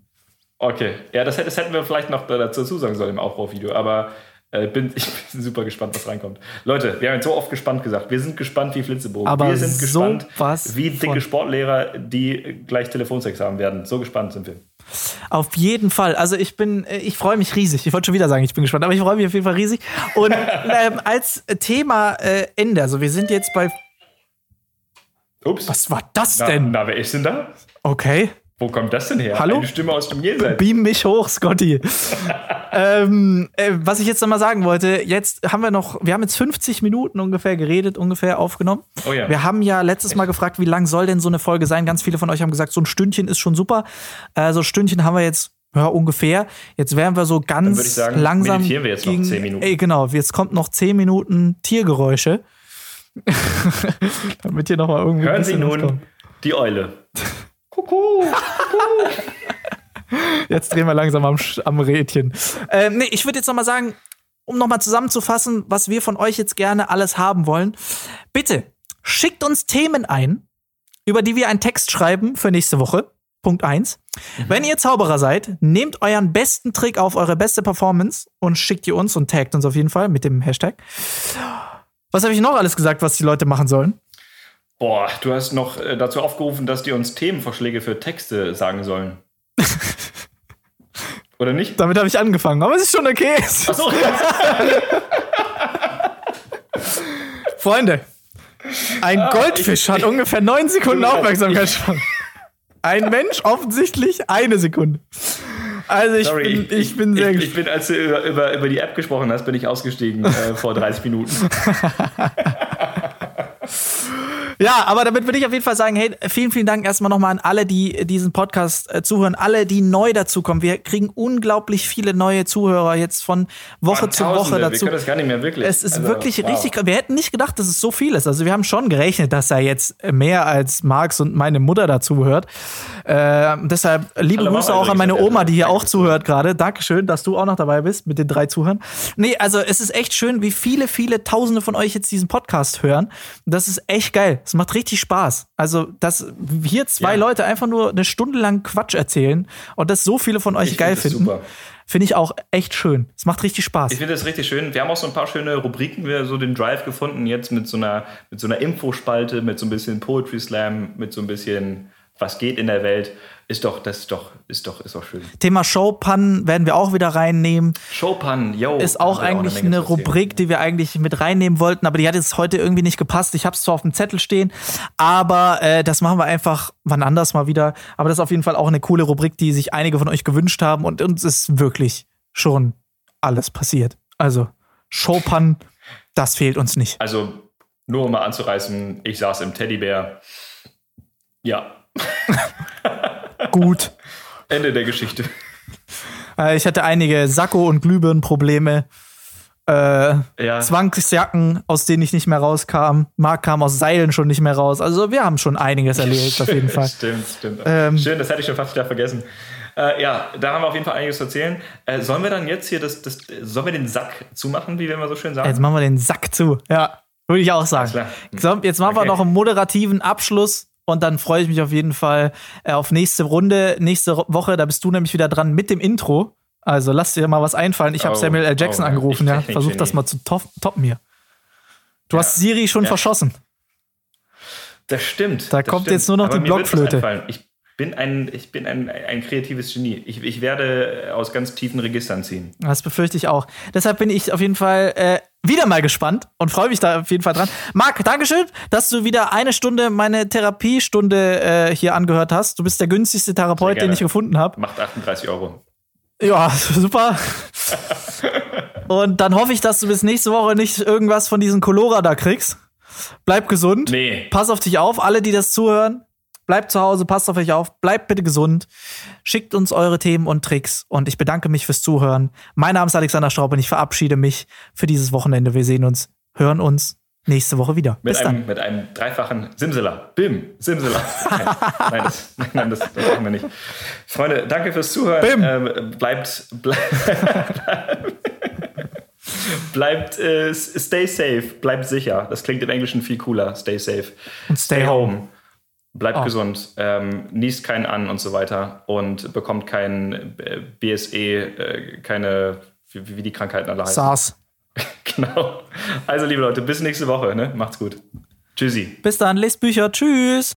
Okay, ja, das, das hätten wir vielleicht noch dazu sagen sollen im Aufbauvideo, aber äh, bin, ich bin super gespannt, was reinkommt. Leute, wir haben jetzt so oft gespannt gesagt. Wir sind gespannt wie Flitzebogen. Aber wir sind gespannt, sowas wie dicke. Sportlehrer, die gleich Telefonsex haben werden. So gespannt sind wir. Auf jeden Fall. Also ich bin, äh, ich freue mich riesig. Ich wollte schon wieder sagen, ich bin gespannt, aber ich freue mich auf jeden Fall riesig. Und ähm, als Thema äh, Ende, also wir sind jetzt bei. Ups. Was war das Na, denn? na, wer ist denn da? Okay. Wo kommt das denn her? Hallo? Eine Stimme aus dem Jenseits. Beam mich hoch, Scotty. ähm, äh, was ich jetzt noch mal sagen wollte, jetzt haben wir noch, wir haben jetzt 50 Minuten ungefähr geredet, ungefähr aufgenommen. Oh ja. Wir haben ja letztes Mal gefragt, wie lang soll denn so eine Folge sein? Ganz viele von euch haben gesagt, so ein Stündchen ist schon super. Äh, so ein Stündchen haben wir jetzt ja, ungefähr. Jetzt wären wir so ganz sagen, langsam. meditieren wir jetzt noch 10 Minuten. Ey, genau, jetzt kommt noch 10 Minuten Tiergeräusche. Damit hier noch mal irgendwie. Hören Sie nun die Eule. Kuckuck. Jetzt drehen wir langsam am, am Rädchen. Ähm, nee, ich würde jetzt noch mal sagen, um noch mal zusammenzufassen, was wir von euch jetzt gerne alles haben wollen. Bitte schickt uns Themen ein, über die wir einen Text schreiben für nächste Woche. Punkt eins. Wenn ihr Zauberer seid, nehmt euren besten Trick auf, eure beste Performance und schickt ihr uns und taggt uns auf jeden Fall mit dem Hashtag. Was habe ich noch alles gesagt, was die Leute machen sollen? Boah, du hast noch äh, dazu aufgerufen, dass die uns Themenvorschläge für Texte sagen sollen. Oder nicht? Damit habe ich angefangen, aber es ist schon okay. Achso. Freunde, ein Ah, Goldfisch hat ungefähr neun Sekunden Aufmerksamkeitsspanne. Ein Mensch offensichtlich eine Sekunde. Also ich, Sorry, bin, ich, bin sehr ich, ich bin, als du über, über, über die App gesprochen hast, bin ich ausgestiegen äh, vor 30 Minuten. Ja, aber damit würde ich auf jeden Fall sagen, hey, vielen, vielen Dank erstmal nochmal an alle, die diesen Podcast äh, zuhören, alle, die neu dazukommen. Wir kriegen unglaublich viele neue Zuhörer jetzt von Woche Mann, zu Woche Tausende, Wir dazu. können das gar nicht mehr wirklich. Es ist Also, wirklich wow. richtig. Wir hätten nicht gedacht, dass es so viel ist. Also wir haben schon gerechnet, dass da jetzt mehr als Marx und meine Mutter dazu hört. Äh, deshalb liebe Mama Grüße auch an meine Oma, die hier auch zuhört gerade. Dankeschön, dass du auch noch dabei bist mit den drei Zuhörern. Nee, also es ist echt schön, wie viele, viele Tausende von euch jetzt diesen Podcast hören. Das ist echt geil. Es macht richtig Spaß. Also, dass hier zwei Ja. Leute einfach nur eine Stunde lang Quatsch erzählen und das so viele von euch Ich geil find finden, finde ich auch echt schön. Es macht richtig Spaß. Ich finde das richtig schön. Wir haben auch so ein paar schöne Rubriken, wir so den Drive gefunden, jetzt mit so einer, mit so einer Infospalte, mit so ein bisschen Poetry Slam, mit so ein bisschen was geht in der Welt. Ist doch, das ist doch, ist doch, ist doch schön. Thema Showpannen werden wir auch wieder reinnehmen. Showpan, yo. Ist auch eigentlich Menge eine erzählen. Rubrik, die wir eigentlich mit reinnehmen wollten, aber die hat jetzt heute irgendwie nicht gepasst. Ich habe es zwar auf dem Zettel stehen, aber äh, das machen wir einfach wann anders mal wieder. Aber das ist auf jeden Fall auch eine coole Rubrik, die sich einige von euch gewünscht haben und uns ist wirklich schon alles passiert. Also Showpannen, das fehlt uns nicht. Also, nur um mal anzureißen, ich saß im Teddybär. Ja, Gut. Ende der Geschichte. Äh, ich hatte einige Sakko- und Glühbirnenprobleme. Äh, Ja. Zwangsjacken, aus denen ich nicht mehr rauskam. Marc kam aus Seilen schon nicht mehr raus. Also wir haben schon einiges erlebt, auf jeden Fall. Stimmt, stimmt. Ähm, Schön, das hätte ich schon fast wieder vergessen. Äh, ja, da haben wir auf jeden Fall einiges zu erzählen. Äh, sollen wir dann jetzt hier das, das, sollen wir den Sack zumachen, wie wir immer so schön sagen? Jetzt machen wir den Sack zu. Ja, würde ich auch sagen. So, jetzt machen wir Okay. noch einen moderativen Abschluss und dann freue ich mich auf jeden Fall äh, auf nächste Runde, nächste Woche. Da bist du nämlich wieder dran mit dem Intro. Also lass dir mal was einfallen. Ich habe Oh, Samuel L. Jackson oh, angerufen, ja. Versuch das mal zu top toppen hier. Du Ja. hast Siri schon Ja. verschossen. Das stimmt. Da das kommt stimmt. jetzt nur noch Aber die Blockflöte. Ich bin ein, ich bin ein, ein kreatives Genie. Ich, ich werde aus ganz tiefen Registern ziehen. Das befürchte ich auch. Deshalb bin ich auf jeden Fall äh, wieder mal gespannt und freue mich da auf jeden Fall dran. Marc, Dankeschön, dass du wieder eine Stunde meine Therapiestunde äh, hier angehört hast. Du bist der günstigste Therapeut, den ich gefunden habe. Macht 38 Euro. Ja, super. und dann hoffe ich, dass du bis nächste Woche nicht irgendwas von diesen Colora da kriegst. Bleib gesund. Nee. Pass auf dich auf, alle, die das zuhören. Bleibt zu Hause, passt auf euch auf, bleibt bitte gesund. Schickt uns eure Themen und Tricks und ich bedanke mich fürs Zuhören. Mein Name ist Alexander Straub und ich verabschiede mich für dieses Wochenende. Wir sehen uns, hören uns nächste Woche wieder. Mit, Bis dann. einem, mit einem dreifachen Simsela. Bim, Simsela. Nein, nein, das, nein das, das machen wir nicht. Freunde, danke fürs Zuhören. Bim. Ähm, bleibt, bleibt, bleibt äh, stay safe, bleibt sicher. Das klingt im Englischen viel cooler. Stay safe. Und stay home. Bleibt Oh. gesund, ähm, niest keinen an und so weiter und bekommt kein äh, BSE, äh, keine, wie, wie die Krankheiten alle heißen. SARS. Genau. Also, liebe Leute, bis nächste Woche. Ne? Macht's gut. Tschüssi. Bis dann, lest Bücher. Tschüss.